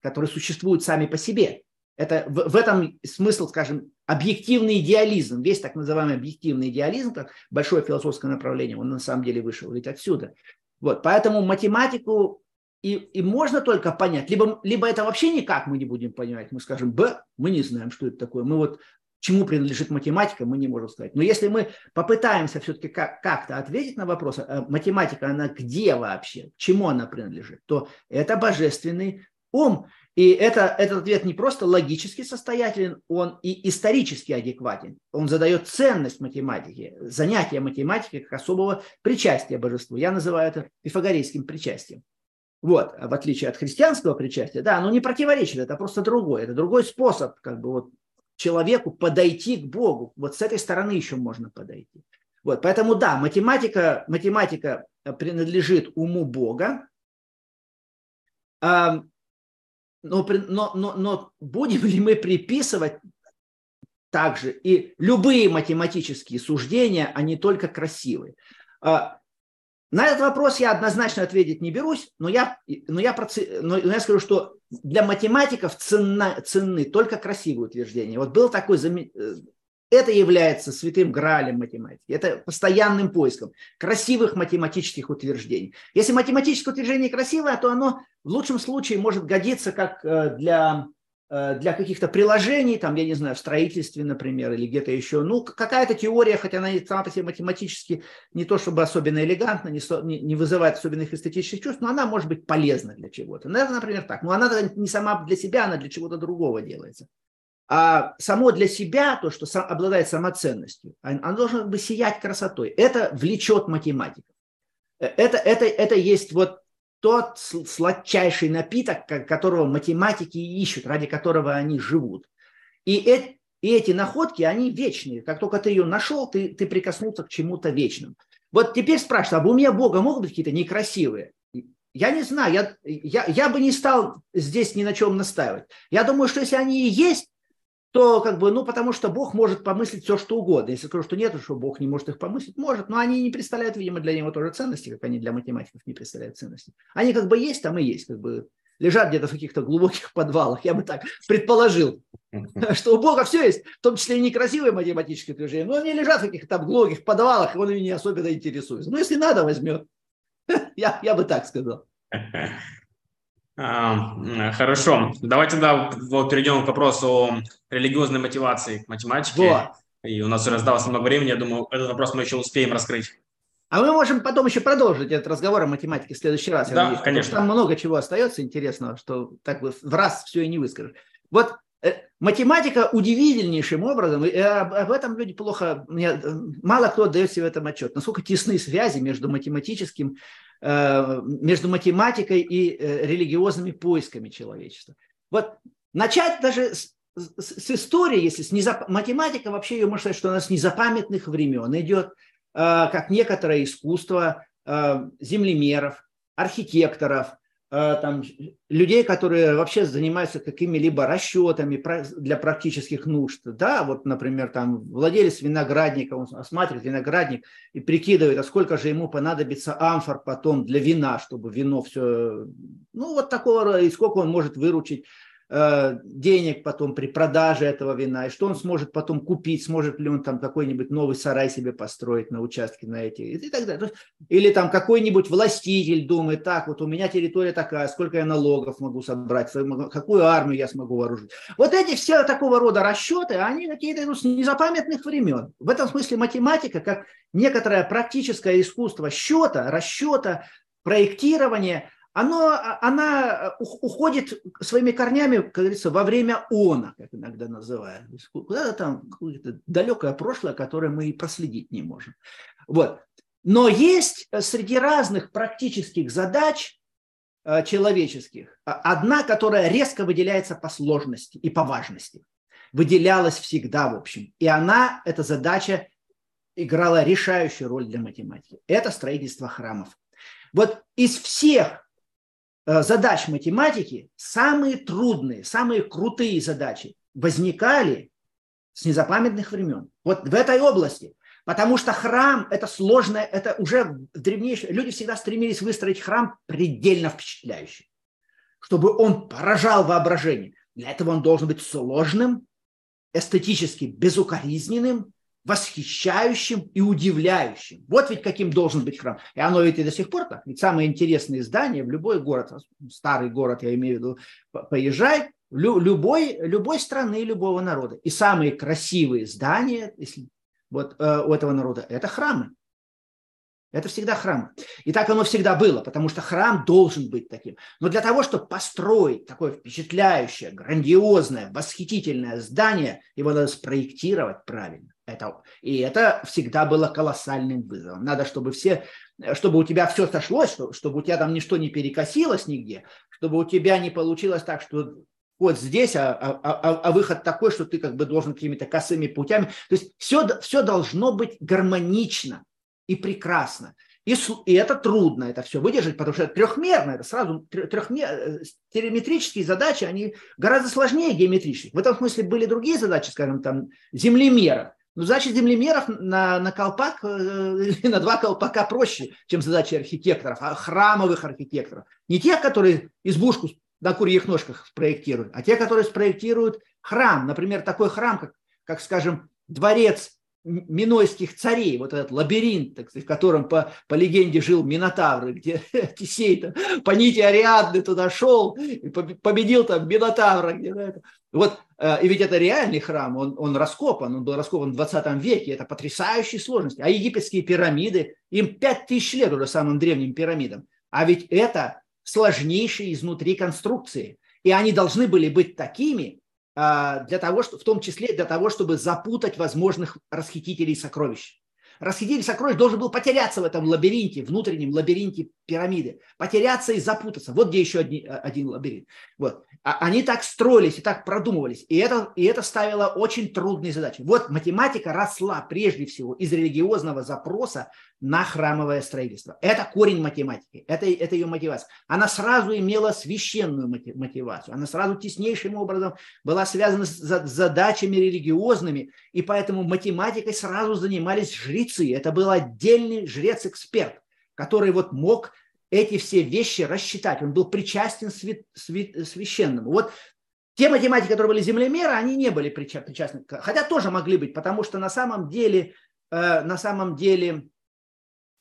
которые существуют сами по себе. Это в, в этом смысл, скажем, объективный идеализм, весь так называемый объективный идеализм, как большое философское направление, он на самом деле вышел ведь отсюда. Вот, поэтому математику и, и можно только понять, либо, либо это вообще никак мы не будем понимать, мы скажем, б, мы не знаем, что это такое, мы вот чему принадлежит математика, мы не можем сказать. Но если мы попытаемся все-таки как- как-то ответить на вопрос, а математика, она где вообще, чему она принадлежит, то это божественный ум. И это, этот ответ не просто логически состоятелен, он и исторически адекватен. Он задает ценность математики, занятие математики как особого причастия божеству. Я называю это пифагорейским причастием. Вот, в отличие от христианского причастия, да, оно не противоречит, это просто другое, это другой способ как бы вот человеку подойти к Богу. Вот с этой стороны еще можно подойти. Вот, поэтому да, математика, математика принадлежит уму Бога, а, но, но, но, но будем ли мы приписывать также и любые математические суждения, они только красивые. На этот вопрос я однозначно ответить не берусь, но я, но я, но я скажу, что для математиков ценна, ценны только красивые утверждения. Вот был такой, э, это является святым гралем математики, это постоянным поиском красивых математических утверждений. Если математическое утверждение красивое, то оно в лучшем случае может годиться как э, для для каких-то приложений, там, я не знаю, в строительстве, например, или где-то еще. Ну, какая-то теория, хотя она сама по себе математически не то чтобы особенно элегантна, не, не, не вызывает особенных эстетических чувств, но она может быть полезна для чего-то. Ну, это, например, так. Но она не сама для себя, она для чего-то другого делается. А само для себя, то, что сам, обладает самоценностью, оно должно бы сиять красотой. Это влечет математиков. Э, это, это, это есть вот тот сладчайший напиток, которого математики ищут, ради которого они живут. И, И эти находки, они вечные. Как только ты ее нашел, ты, ты прикоснулся к чему-то вечному. Вот теперь спрашиваю, а у меня Бога могут быть какие-то некрасивые? Я не знаю, я, я, я бы не стал здесь ни на чем настаивать. Я думаю, что если они и есть, то как бы, ну, потому что Бог может помыслить все, что угодно. Если скажу, что нет, что Бог не может их помыслить, может, но они не представляют, видимо, для него тоже ценности, как они для математиков не представляют ценности. Они как бы есть, там и есть, как бы лежат где-то в каких-то глубоких подвалах, я бы так предположил, что у Бога все есть, в том числе и некрасивые математические движения, но они лежат в каких-то глубоких подвалах, и он ими не особенно интересуется. Ну, если надо, возьмет. [laughs] Я, я бы так сказал. [laughs] А, хорошо. Давайте тогда вот перейдем к вопросу религиозной мотивации к математике. Вот. И у нас уже осталось много времени. Я думаю, этот вопрос мы еще успеем раскрыть. А мы можем потом еще продолжить этот разговор о математике в следующий раз. Да, надеюсь, конечно. Там много чего остается интересного, что так вот в раз все и не выскажешь. Вот Э, математика удивительнейшим образом, и об этом люди плохо, мне, мало кто отдает себе в этом отчет, насколько тесны связи между математическим, э, между математикой и э, религиозными поисками человечества. Вот начать даже с, с истории, если с незап... математика вообще ее можно сказать, что она с незапамятных времен идет, как некоторое искусство землемеров, архитекторов, Э, там, людей, которые вообще занимаются какими-либо расчетами для практических нужд. Да, вот, например, там владелец виноградника, он осматривает виноградник и прикидывает, а сколько же ему понадобится амфор потом для вина, чтобы вино все, ну, вот такого, и сколько он может выручить Э, денег потом при продаже этого вина, и что он сможет потом купить, сможет ли он там какой-нибудь новый сарай себе построить на участке на эти и так далее. Или там какой-нибудь властитель думает, так, вот у меня территория такая, сколько я налогов могу собрать, какую армию я смогу вооружить. Вот эти все такого рода расчеты, они какие-то ну, с незапамятных времен. В этом смысле математика, как некоторое практическое искусство счета, расчета, проектирования, оно, а, она э, уходит своими корнями, как говорится, во время она, как иногда называют. Куда-то там какое-то далекое прошлое, которое мы и проследить не можем. Вот. Но есть э, среди разных практических задач э, человеческих одна, которая резко выделяется по сложности и по важности. Выделялась всегда, в общем. И она, эта задача, играла решающую роль для математики. Это строительство храмов. Вот из всех задач математики, самые трудные, самые крутые задачи возникали с незапамятных времен. Вот в этой области. Потому что храм – это сложное, это уже в древнейшем... Люди всегда стремились выстроить храм предельно впечатляющий, чтобы он поражал воображение. Для этого он должен быть сложным, эстетически безукоризненным, восхищающим и удивляющим. Вот ведь каким должен быть храм. И оно ведь и до сих пор так. Ведь самые интересные здания в любой город, старый город, я имею в виду, поезжай, любой, любой страны, любого народа. И самые красивые здания если, вот, э, у этого народа – это храмы. Это всегда храм. И так оно всегда было, потому что храм должен быть таким. Но для того, чтобы построить такое впечатляющее, грандиозное, восхитительное здание, его надо спроектировать правильно. Это, и это всегда было колоссальным вызовом. Надо, чтобы все, чтобы у тебя все сошлось, чтобы у тебя там ничто не перекосилось нигде, чтобы у тебя не получилось так, что вот здесь, а, а, а, а выход такой, что ты как бы должен какими-то косыми путями. То есть все, все должно быть гармонично и прекрасно. И, и это трудно, это все выдержать, потому что это трехмерно, это сразу трехмер, э, телеметрические задачи, они гораздо сложнее геометрических. В этом смысле были другие задачи, скажем, там, землемеров. Но задачи землемеров на, на колпак, э, [laughs] на два колпака проще, чем задачи архитекторов, а храмовых архитекторов. Не тех, которые избушку на курьих ножках спроектируют, а те, которые спроектируют храм. Например, такой храм, как, как скажем, дворец минойских царей, вот этот лабиринт, так сказать, в котором по, по легенде жил Минотавр, где [laughs] Тисей по нити Ариадны туда шел и победил там Минотавра. Где, да, вот, э, и ведь это реальный храм, он, он раскопан, он был раскопан в 20 веке, это потрясающие сложности. А египетские пирамиды, им 5000 лет уже самым древним пирамидам. А ведь это сложнейшие изнутри конструкции. И они должны были быть такими, а, для того, что, в том числе для того, чтобы запутать возможных расхитителей сокровищ. Расхититель сокровищ должен был потеряться в этом лабиринте, внутреннем лабиринте пирамиды, потеряться и запутаться. Вот где еще один, один лабиринт. Вот. А они так строились и так продумывались. И это, и это ставило очень трудные задачи. Вот математика росла прежде всего из религиозного запроса на храмовое строительство. Это корень математики, это, это ее мотивация. Она сразу имела священную мотивацию, она сразу теснейшим образом была связана с задачами религиозными, и поэтому математикой сразу занимались жрецы. Это был отдельный жрец-эксперт, который вот мог эти все вещи рассчитать. Он был причастен свя- свя- священному. Вот те математики, которые были землемеры, они не были причастны, хотя тоже могли быть, потому что на самом деле, э, на самом деле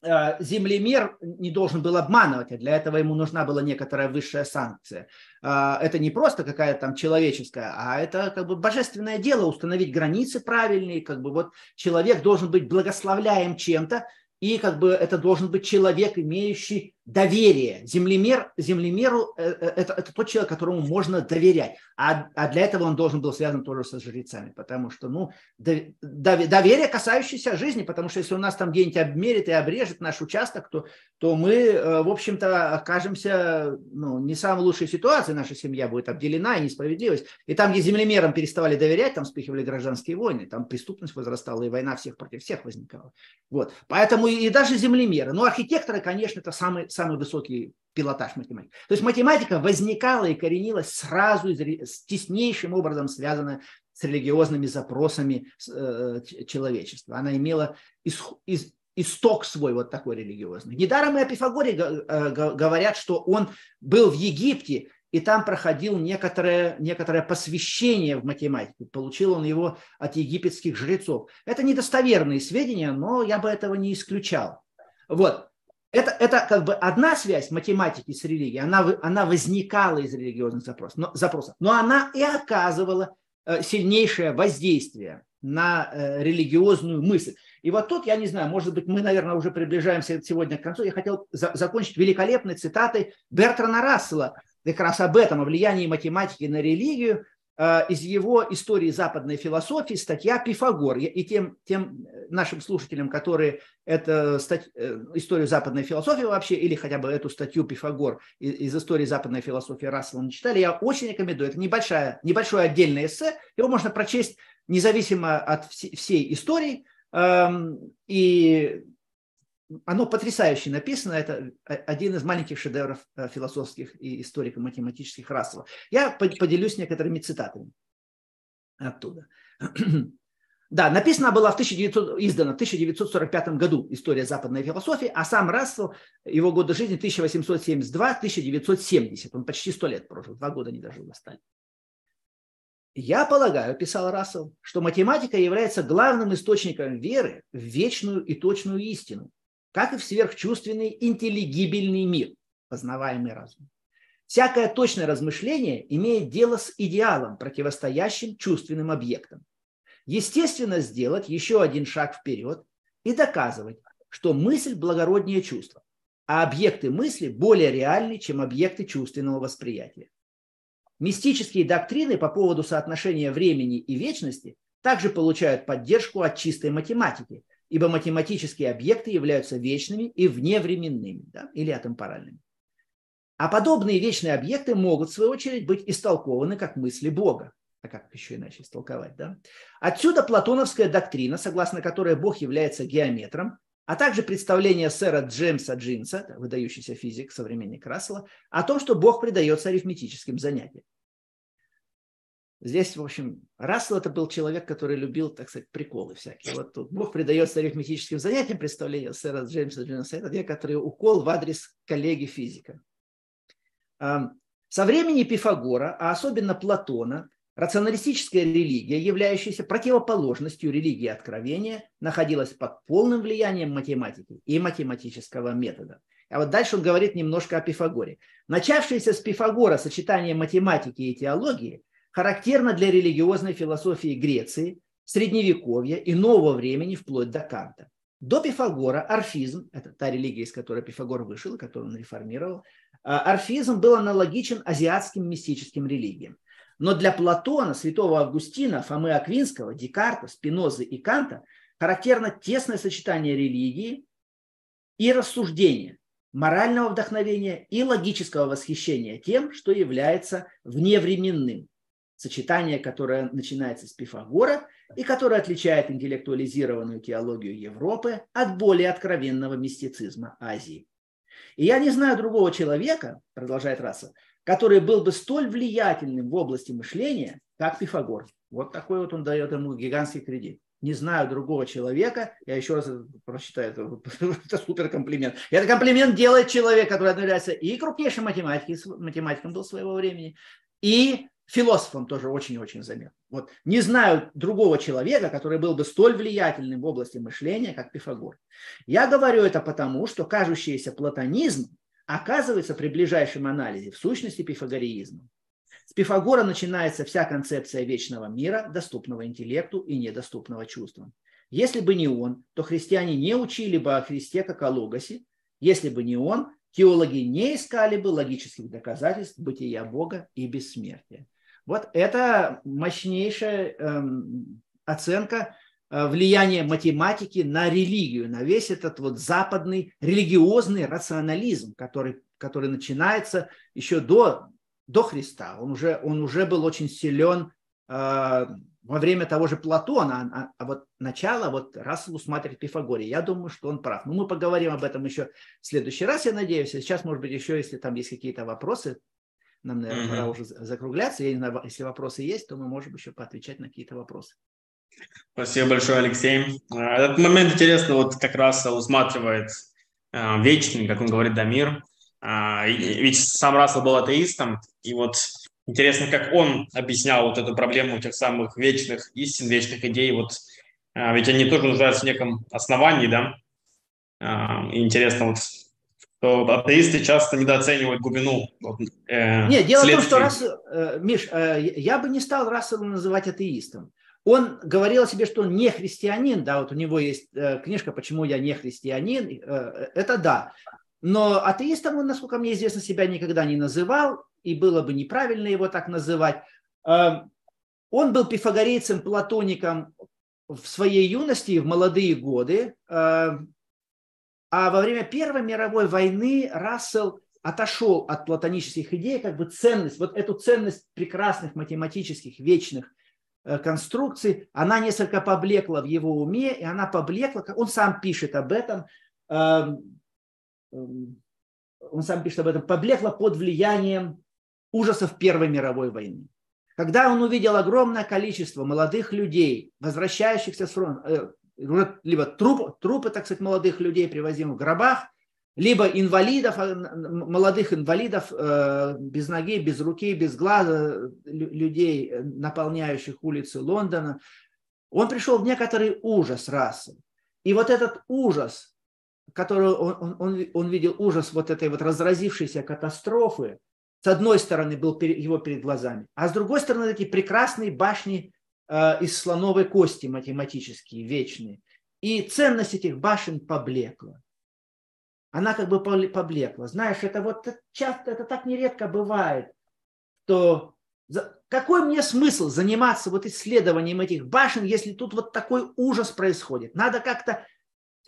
э, землемер не должен был обманывать, а для этого ему нужна была некоторая высшая санкция. Э, это не просто какая-то там человеческая, а это как бы божественное дело, установить границы правильные, как бы вот человек должен быть благословляем чем-то, и как бы это должен быть человек, имеющий доверие. Землемер, землемеру э, э, это, это тот человек, которому можно доверять. А, а для этого он должен был связан тоже со жрецами, потому что ну, доверие, касающееся жизни, потому что если у нас там где-нибудь обмерит и обрежет наш участок, то, то мы, э, в общем-то, окажемся ну, не самой лучшей ситуации, наша семья будет обделена и несправедливость. И там, где землемерам переставали доверять, там вспыхивали гражданские войны, там преступность возрастала, и война всех против всех возникала. Вот. Поэтому и даже землемеры. Но архитекторы, конечно, это самый, самый высокий пилотаж математики. То есть математика возникала и коренилась сразу, с теснейшим образом связана с религиозными запросами э, человечества. Она имела исток свой вот такой религиозный. Недаром и о Пифагоре э, говорят, что он был в Египте, и там проходил некоторое, некоторое посвящение в математику. Получил он его от египетских жрецов. Это недостоверные сведения, но я бы этого не исключал. Вот это, это как бы одна связь математики с религией, она, она возникала из религиозных запросов, но, запросов, но она и оказывала э, сильнейшее воздействие на э, религиозную мысль. И вот тут, я не знаю, может быть, мы, наверное, уже приближаемся сегодня к концу. Я хотел за, закончить великолепной цитатой Бертрана Рассела, как раз об этом, о влиянии математики на религию. Э, из его истории западной философии статья Пифагор. И тем, тем нашим слушателям, которые эту стать, э, историю западной философии вообще, или хотя бы эту статью Пифагор из, истории западной философии Рассела не читали, я очень рекомендую. Это небольшая, небольшое отдельное эссе. Его можно прочесть независимо от всей истории. Эм, и оно потрясающе написано, это один из маленьких шедевров э, философских и историко-математических Рассела. Я поделюсь некоторыми цитатами оттуда. [clears throat] Да, написано было в 1900, издано в 1945 году «История западной философии», а сам Рассел, его годы жизни 1872-1970, он почти сто лет прожил, два года не дожил до Сталина. Я полагаю, писал Рассел, что математика является главным источником веры в вечную и точную истину, как и в сверхчувственный интеллигибельный мир, познаваемый разум. Всякое точное размышление имеет дело с идеалом, противостоящим чувственным объектам. Естественно, сделать еще один шаг вперед и доказывать, что мысль благороднее чувства, а объекты мысли более реальны, чем объекты чувственного восприятия. Мистические доктрины по поводу соотношения времени и вечности также получают поддержку от чистой математики, ибо математические объекты являются вечными и вневременными да, или атемпоральными. А подобные вечные объекты могут, в свою очередь, быть истолкованы как мысли Бога. А как еще иначе истолковать? Да? Отсюда платоновская доктрина, согласно которой Бог является геометром, а также представление сэра Джеймса Джинса, выдающийся физик, современник Рассела, о том, что Бог предается арифметическим занятиям. Здесь, в общем, Рассел это был человек, который любил, так сказать, приколы всякие. Вот тут Бог придается арифметическим занятиям представления сэра Джеймса Джонса. Это некоторый укол в адрес коллеги физика. Со времени Пифагора, а особенно Платона, рационалистическая религия, являющаяся противоположностью религии откровения, находилась под полным влиянием математики и математического метода. А вот дальше он говорит немножко о Пифагоре. Начавшееся с Пифагора сочетание математики и теологии – характерно для религиозной философии Греции, Средневековья и нового времени вплоть до Канта. До Пифагора орфизм, это та религия, из которой Пифагор вышел, которую он реформировал, а, орфизм был аналогичен азиатским мистическим религиям. Но для Платона, святого Августина, Фомы Аквинского, Декарта, Спинозы и Канта характерно тесное сочетание религии и рассуждения, морального вдохновения и логического восхищения тем, что является вневременным. Сочетание, которое начинается с Пифагора и которое отличает интеллектуализированную теологию Европы от более откровенного мистицизма Азии. И я не знаю другого человека, продолжает Рассел, который был бы столь влиятельным в области мышления, как Пифагор. Вот такой вот он дает ему гигантский кредит. Не знаю другого человека, я еще раз прочитаю, это, [laughs] это супер комплимент. Это комплимент делает человек, который является и крупнейшим математиком, математиком был своего времени, и философом тоже очень-очень заметно. Вот не знаю другого человека, который был бы столь влиятельным в области мышления, как Пифагор. Я говорю это потому, что кажущийся платонизм оказывается при ближайшем анализе в сущности пифагореизмом. С Пифагора начинается вся концепция вечного мира, доступного интеллекту и недоступного чувствам. Если бы не он, то христиане не учили бы о Христе как о логосе. Если бы не он, теологи не искали бы логических доказательств бытия Бога и бессмертия. Вот это мощнейшая эм, оценка э, влияния математики на религию, на весь этот вот западный религиозный рационализм, который, который начинается еще до, до Христа. Он уже, он уже был очень силен э, во время того же Платона, а, а вот начало вот Рассел усматривает Пифагоре. Я думаю, что он прав. Но ну, мы поговорим об этом еще в следующий раз, я надеюсь. Сейчас, может быть, еще, если там есть какие-то вопросы, нам, наверное, mm-hmm. пора уже закругляться. Я не знаю, если вопросы есть, то мы можем еще поотвечать на какие-то вопросы. Спасибо большое, Алексей. А, этот момент интересно, вот как раз усматривает э, вечный, как он говорит, Дамир. Э, ведь сам Рассел был атеистом, и вот интересно, как он объяснял вот эту проблему тех самых вечных истин, вечных идей. Вот, э, ведь они тоже нуждаются в неком основании, да. Э, и интересно, вот что атеисты часто недооценивают глубину. Э, Нет, дело следствий. в том, что раз, э, Миш, э, я бы не стал Рассела называть атеистом. Он говорил о себе, что он не христианин, да, вот у него есть э, книжка «Почему я не христианин», э, это да. Но атеистом он, насколько мне известно, себя никогда не называл, и было бы неправильно его так называть. Э, он был пифагорейцем, платоником в своей юности в молодые годы. Э, а во время Первой мировой войны Рассел отошел от платонических идей, как бы ценность, вот эту ценность прекрасных математических вечных э, конструкций, она несколько поблекла в его уме, и она поблекла, он сам пишет об этом, эм, эм, он сам пишет об этом, поблекла под влиянием ужасов Первой мировой войны. Когда он увидел огромное количество молодых людей, возвращающихся с фронта, э, либо труп, трупы, так сказать, молодых людей привозим в гробах, либо инвалидов, а, молодых инвалидов э, без ноги, без руки, без глаза, людей, э, наполняющих улицы Лондона. Он пришел в некоторый ужас расы. И вот этот ужас, который он, он, он видел, ужас вот этой вот разразившейся катастрофы, с одной стороны был его перед глазами, а с другой стороны эти прекрасные башни Э, из слоновой кости математические, вечные. И ценность этих башен поблекла. Она как бы поблекла. Знаешь, это вот часто, это так нередко бывает, что какой мне смысл заниматься вот исследованием этих башен, если тут вот такой ужас происходит? Надо как-то,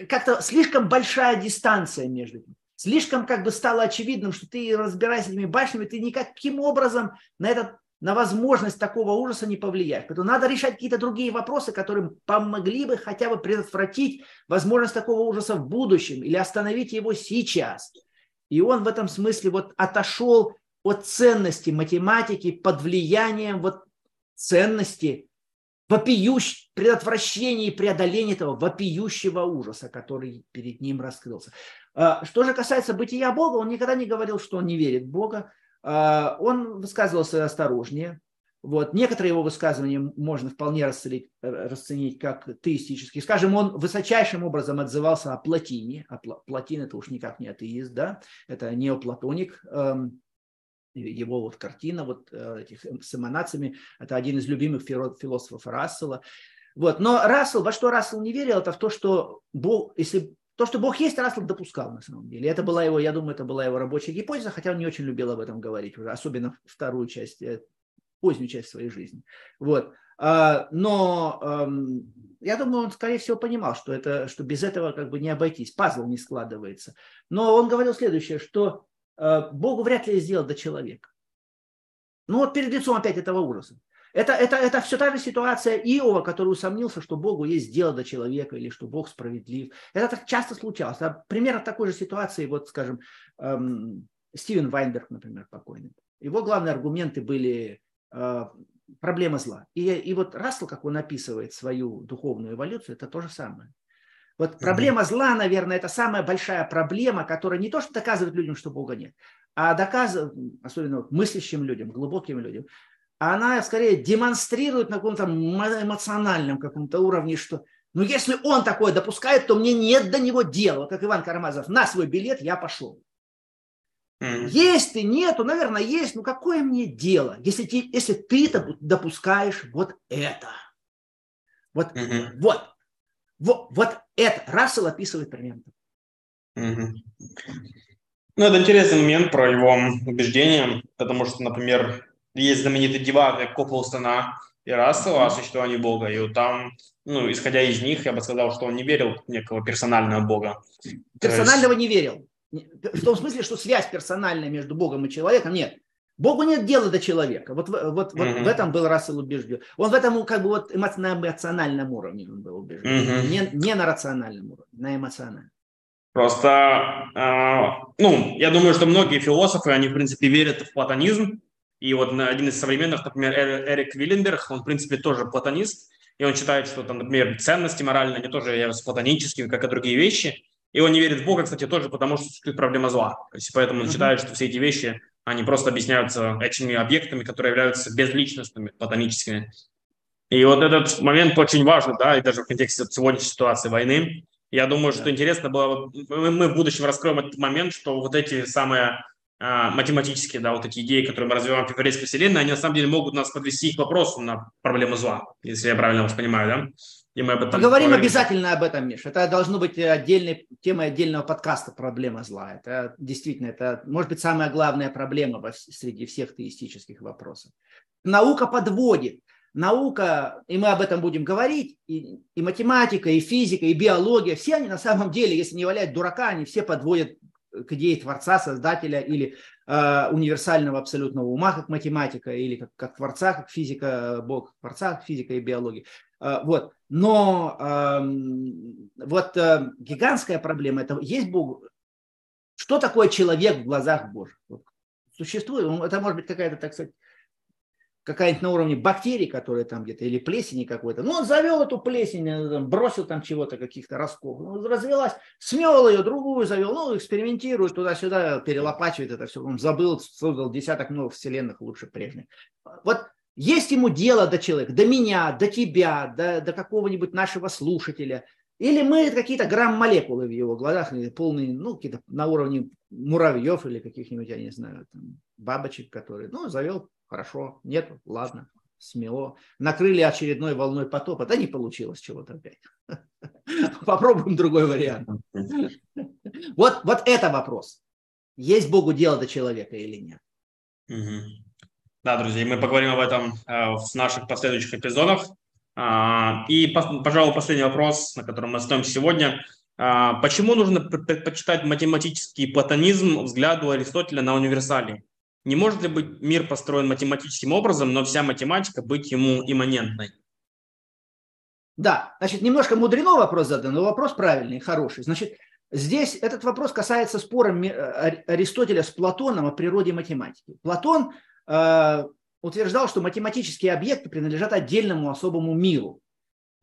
как-то слишком большая дистанция между ними. Слишком как бы стало очевидным, что ты разбираешься этими башнями, ты никаким образом на этот на возможность такого ужаса не повлияешь. Поэтому надо решать какие-то другие вопросы, которые помогли бы хотя бы предотвратить возможность такого ужаса в будущем или остановить его сейчас. И он в этом смысле вот отошел от ценности математики под влиянием вот ценности вопиющ, предотвращения и преодоления этого вопиющего ужаса, который перед ним раскрылся. А, что же касается бытия Бога, он никогда не говорил, что он не верит в Бога. А, он высказывался осторожнее. Вот. Некоторые его высказывания можно вполне расценить, расценить как теистические. Скажем, он высочайшим образом отзывался о Платине. А Платин это уж никак не атеист, да? это неоплатоник. Эм, его вот картина вот э, этих с эманациями, это один из любимых философов Рассела. Вот. Но Рассел, во что Рассел не верил, это в то, что Бог, если то, что Бог есть, Рассел допускал на самом деле. Это была его, я думаю, это была его рабочая гипотеза, хотя он не очень любил об этом говорить уже, особенно вторую часть, э, позднюю часть своей жизни. Вот. А, но эм, я думаю, он, скорее всего, понимал, что, это, что без этого как бы не обойтись, пазл не складывается. Но он говорил следующее, что э, Богу вряд ли сделать до человека. Ну вот перед лицом опять этого ужаса. Это, это, это все та же ситуация Иова, который усомнился, что Богу есть дело до человека или что Бог справедлив. Это так часто случалось. А примерно такой же ситуации, вот, скажем, эм, Стивен Вайнберг, например, покойный. Его главные аргументы были э, проблема зла. И, и вот Рассел, как он описывает свою духовную эволюцию, это то же самое. Вот проблема зла, наверное, это самая большая проблема, которая не то, что доказывает людям, что Бога нет, а доказывает, особенно мыслящим людям, глубоким людям, она скорее демонстрирует на каком-то эмоциональном каком-то уровне, что ну если он такое допускает, то мне нет до него дела. Как Иван Карамазов, на свой билет я пошел. Mm. Есть ты, нету, наверное, есть, ну какое мне дело, если, ты, если ты допускаешь вот это. Вот, mm-hmm. вот, вот, вот это. Рассел описывает примерно. Mm-hmm. Ну, это интересный момент про его убеждения, потому что, например, есть знаменитые диваны Коплстона и Рассела о существовании Бога, и там, ну, исходя из них, я бы сказал, что он не верил в некого персонального Бога. Персонального есть... не верил. В том смысле, что связь персональная между Богом и человеком нет. Богу нет дела до человека. Вот, вот, вот mm-hmm. в этом был Рассел убежден. Он в этом как бы вот на эмоциональном уровне он был убежден. Mm-hmm. Не, не на рациональном уровне, на эмоциональном. Просто, э, ну, я думаю, что многие философы, они, в принципе, верят в платонизм, и вот один из современных, например, Эрик Вилленберг, он, в принципе, тоже платонист, и он считает, что, там, например, ценности моральные, они тоже являются платоническими, как и другие вещи. И он не верит в Бога, кстати, тоже потому, что существует проблема зла. То есть поэтому он считает, что все эти вещи, они просто объясняются этими объектами, которые являются безличностными, платоническими. И вот этот момент очень важный, да, и даже в контексте сегодняшней ситуации войны. Я думаю, что интересно было, мы в будущем раскроем этот момент, что вот эти самые а, математические, да, вот эти идеи, которые мы развиваем в еврейской вселенной, они на самом деле могут нас подвести к вопросу на проблему зла, если я правильно вас понимаю, да? И мы об этом Поговорим обязательно об этом, Миш. Это должно быть отдельной темой отдельного подкаста «Проблема зла». Это действительно, это может быть самая главная проблема среди всех теистических вопросов. Наука подводит. Наука, и мы об этом будем говорить, и, и математика, и физика, и биология, все они на самом деле, если не валять дурака, они все подводят к идее Творца, Создателя или э, универсального абсолютного ума, как математика, или как, как Творца, как физика, Бог Творца, физика и биология. Э, вот. Но вот э, гигантская проблема, это есть Бог. Что такое человек в глазах Божьих? Вот, существует, это может быть какая-то, так сказать, какая-нибудь на уровне бактерий, которые там где-то, или плесени какой-то. Ну, он завел эту плесень, э, бросил там чего-то, каких-то ростков. Ну, развелась, смел ее, другую завел, ну, экспериментирует туда-сюда, перелопачивает это все. Он забыл, создал десяток новых вселенных лучше прежних. Вот есть ему дело до человека, до меня, до тебя, до, до какого-нибудь нашего слушателя. Или мы какие-то грамм-молекулы в его глазах, полные, ну, какие-то на уровне муравьев или каких-нибудь, я не знаю, там, бабочек, которые, ну, завел Хорошо, нет, ладно, смело. Накрыли очередной волной потопа. Да не получилось чего-то опять. [laughs] Попробуем другой вариант. Вот, вот это вопрос. Есть Богу дело до человека или нет? Да, друзья, мы поговорим об этом э, в наших последующих эпизодах. А, и, пожалуй, последний вопрос, на котором мы остановимся сегодня. А, почему нужно предпочитать математический платонизм взгляду Аристотеля на универсалии? Не может ли быть мир построен математическим образом, но вся математика быть ему имманентной? Да, значит, немножко мудрено вопрос задан, но вопрос правильный, хороший. Значит, здесь этот вопрос касается спора Аристотеля с Платоном о природе математики. Платон э, утверждал, что математические объекты принадлежат отдельному особому миру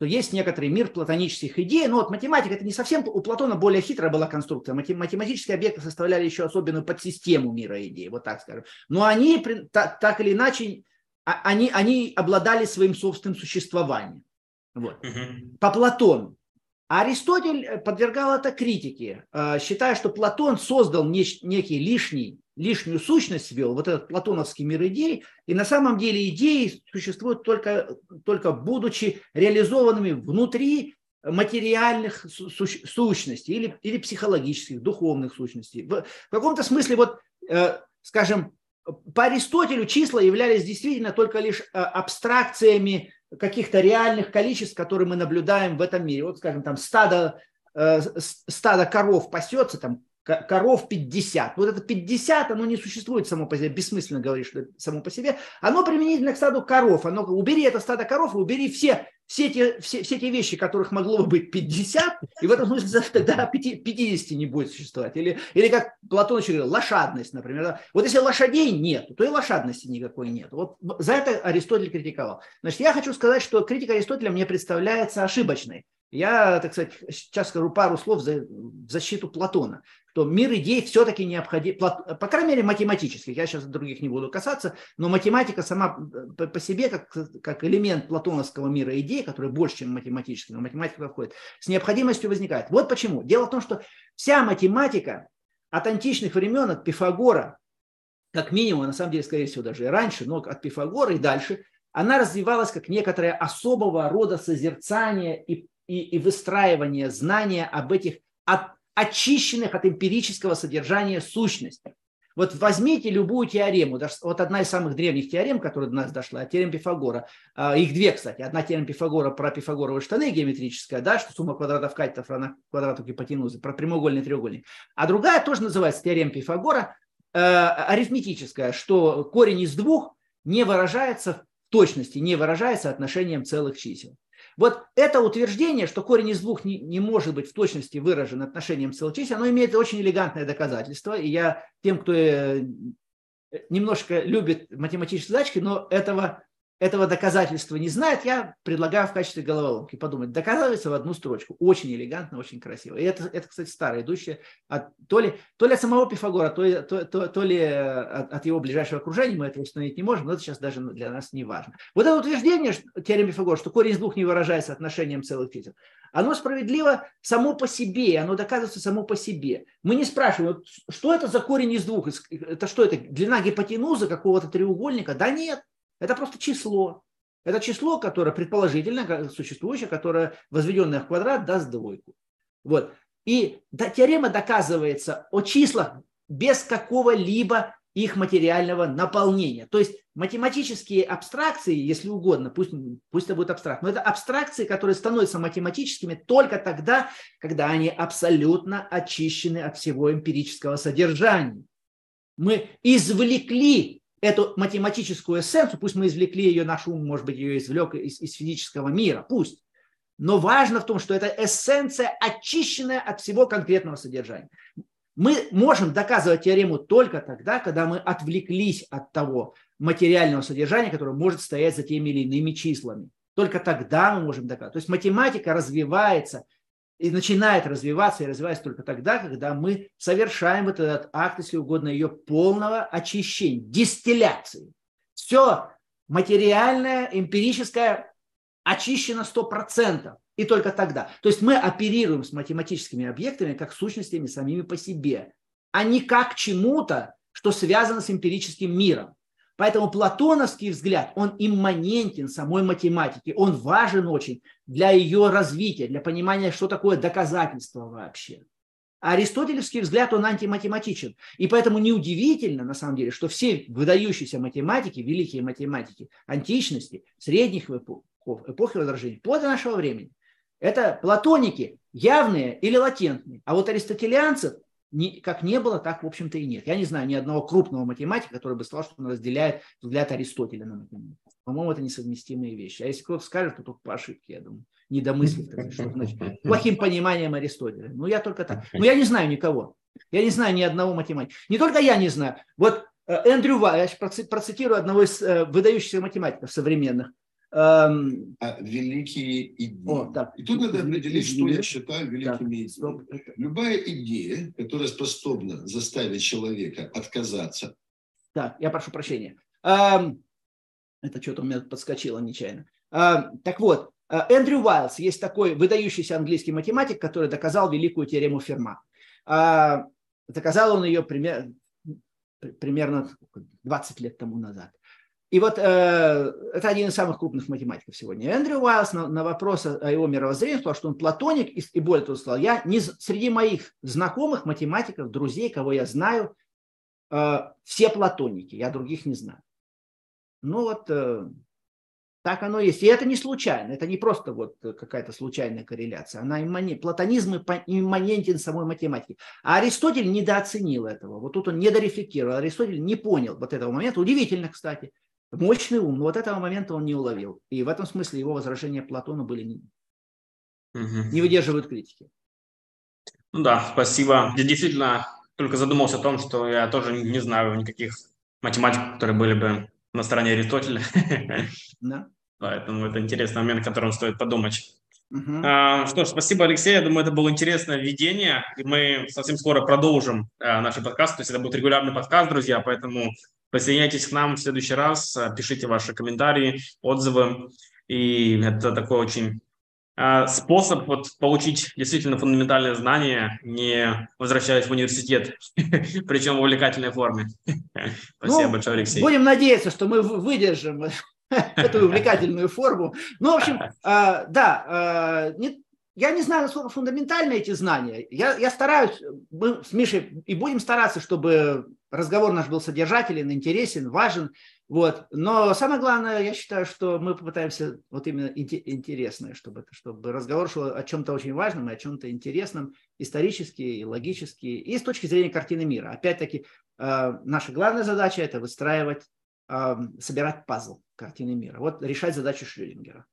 то есть некоторый мир платонических идей. Но вот математика, это не совсем, у Платона более хитрая была конструкция. Математические объекты составляли еще особенную подсистему мира идей, вот так скажем. Но они так, или иначе, а, они, они обладали своим собственным существованием. Вот. Угу. По Платону. А Аристотель подвергал это критике, э, считая, что Платон создал некий лишний лишнюю сущность ввел, вот этот платоновский мир идей, и на самом деле идеи существуют только, только будучи реализованными внутри материальных сущностей или, или психологических, духовных сущностей. В, каком-то смысле, вот, э, скажем, по Аристотелю числа являлись действительно только лишь э, абстракциями каких-то реальных количеств, которые мы наблюдаем в этом мире. Вот, скажем, там стадо, э, стадо коров пасется, там коров 50. Вот это 50, оно не существует само по себе, бессмысленно это само по себе. Оно применительно к стаду коров. Оно, убери это стадо коров и убери все, все, те, все, все те вещи, которых могло бы быть 50, и в этом смысле тогда 50 не будет существовать. Или, или как Платон еще говорил, лошадность, например. Вот если лошадей нет, то и лошадности никакой нет. Вот за это Аристотель критиковал. Значит, я хочу сказать, что критика Аристотеля мне представляется ошибочной. Я, так сказать, сейчас скажу пару слов за, в защиту Платона что мир идей все-таки необходим, по крайней мере, математических, я сейчас других не буду касаться, но математика сама э, по себе, как, как элемент платоновского мира идей, который больше, чем математический, но математика входит, с необходимостью возникает. Вот почему. Дело в том, что вся математика от античных времен, от Пифагора, как минимум, на самом деле, скорее всего, даже и раньше, но от Пифагора и дальше, она развивалась как некоторое особого рода созерцание и, и, и выстраивание знания об этих от, очищенных от эмпирического содержания сущностей. Вот возьмите любую теорему, даже вот одна из самых древних теорем, которая до нас дошла, теорема Пифагора. А, их две, кстати. Одна теорема Пифагора про пифагоровые штаны геометрическая, да, что сумма квадратов катетов равна квадрату гипотенузы, про прямоугольный треугольник. А другая тоже называется теорема Пифагора, э, арифметическая, что корень из двух не выражается в точности, не выражается отношением целых чисел. Вот это утверждение, что корень из двух не, не может быть в точности выражен отношением целых чисел, оно имеет очень элегантное доказательство. И я тем, кто э, немножко любит математические задачки, но этого этого доказательства не знает, я предлагаю в качестве головоломки подумать. Доказательство в одну строчку. Очень элегантно, очень красиво. И это, это кстати, старое, идущее от, то, ли, то ли от самого Пифагора, то, ли, то, то, то ли от, от его ближайшего окружения, мы этого установить не можем, но это сейчас даже для нас не важно. Вот это утверждение, теорема Пифагора, что корень из двух не выражается отношением целых чисел, оно справедливо само по себе, оно доказывается само по себе. Мы не спрашиваем, что это за корень из двух, это что это, длина гипотенузы какого-то треугольника? Да нет, это просто число. Это число, которое предположительно существующее, которое возведенное в квадрат даст двойку. Вот. И теорема доказывается о числах без какого-либо их материального наполнения. То есть математические абстракции, если угодно, пусть, пусть это будет абстракт, но это абстракции, которые становятся математическими только тогда, когда они абсолютно очищены от всего эмпирического содержания. Мы извлекли эту математическую эссенцию, пусть мы извлекли ее, наш ум, может быть, ее извлек из, из физического мира, пусть. Но важно в том, что это эссенция, очищенная от всего конкретного содержания. Мы можем доказывать теорему только тогда, когда мы отвлеклись от того материального содержания, которое может стоять за теми или иными числами. Только тогда мы можем доказывать. То есть математика развивается и начинает развиваться и развивается только тогда, когда мы совершаем вот этот акт, если угодно, ее полного очищения, дистилляции. Все материальное, эмпирическое очищено 100%. И только тогда. То есть мы оперируем с математическими объектами как сущностями самими по себе, а не как чему-то, что связано с эмпирическим миром. Поэтому платоновский взгляд, он имманентен самой математике, он важен очень для ее развития, для понимания, что такое доказательство вообще. А аристотелевский взгляд, он антиматематичен. И поэтому неудивительно, на самом деле, что все выдающиеся математики, великие математики античности, средних эпох, эпохи Возрождения, вплоть нашего времени, это платоники, явные или латентные. А вот аристотелианцев не, как не было, так, в общем-то, и нет. Я не знаю ни одного крупного математика, который бы сказал, что он разделяет взгляд Аристотеля на математику. По-моему, это несовместимые вещи. А если кто-то скажет, то только по ошибке, я думаю. Недомыслив, что значит, [laughs] плохим пониманием Аристотеля. Ну, я только так. Но я не знаю никого. Я не знаю ни одного математика. Не только я не знаю. Вот э, Эндрю Вай, я процитирую одного из э, выдающихся математиков современных. Эм... А великие идеи. О, так. И тут надо определить, что я считаю великими идеями. Любая идея, которая способна заставить человека отказаться. Так, я прошу прощения. Эм... Это что-то у меня подскочило нечаянно. Эм... Так вот, э, Эндрю Уайлс, есть такой выдающийся английский математик, который доказал великую теорему Ферма. Э, доказал он ее пример, примерно 20 лет тому назад. И вот э, это один из самых крупных математиков сегодня. Эндрю Уайлс на, на вопрос о его мировоззрении сказал, что он платоник, и, и более того сказал, я не, среди моих знакомых математиков, друзей, кого я знаю, э, все платоники, я других не знаю. Ну вот, э, Так оно есть. И это не случайно. Это не просто вот какая-то случайная корреляция. Она имманент, платонизм имманентен самой математике. А Аристотель недооценил этого. Вот тут он недорефлектировал. Аристотель не понял вот этого момента. Удивительно, кстати. Мощный ум, но вот этого момента он не уловил. И в этом смысле его возражения Платону были не, угу. не выдерживают критики. Ну да, спасибо. Я действительно только задумался о том, что я тоже не знаю никаких математиков, которые были бы на стороне Аристотеля. [laughs] Да. Поэтому это интересный момент, о котором стоит подумать. Uh-huh. А, что ж, спасибо, Алексей. Я думаю, это было интересное введение. И мы совсем скоро продолжим а, наш подкаст. То есть это будет регулярный подкаст, друзья. Поэтому присоединяйтесь к нам в следующий раз. А, пишите ваши комментарии, отзывы. И это такой очень а, способ вот получить действительно фундаментальные знания, не возвращаясь в университет, [laughs] причем в увлекательной форме. [laughs] Спасибо ну, большое, Алексей. Будем надеяться, что мы выдержим [laughs] эту увлекательную форму. Ну, в общем, а, да, я не знаю, насколько фундаментальны эти знания. Я, я стараюсь, мы с Мишей и будем стараться, чтобы разговор наш был содержателен, интересен, важен. Вот. Но самое главное, я считаю, что мы попытаемся вот именно интересное, чтобы, чтобы разговор шел о чем-то очень важном и о чем-то интересном, исторически и логически, и с точки зрения картины мира. Опять-таки, э, наша главная задача – это выстраивать, э, собирать пазл картины мира. Вот решать задачу Шрёдингера.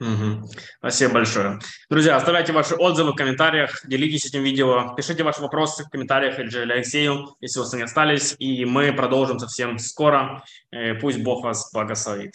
Угу. Спасибо большое. Друзья, оставляйте ваши отзывы в комментариях, делитесь этим видео, пишите ваши вопросы в комментариях или же Алексею, если у вас они остались, и мы продолжим совсем скоро. Э, пусть Бог вас благословит.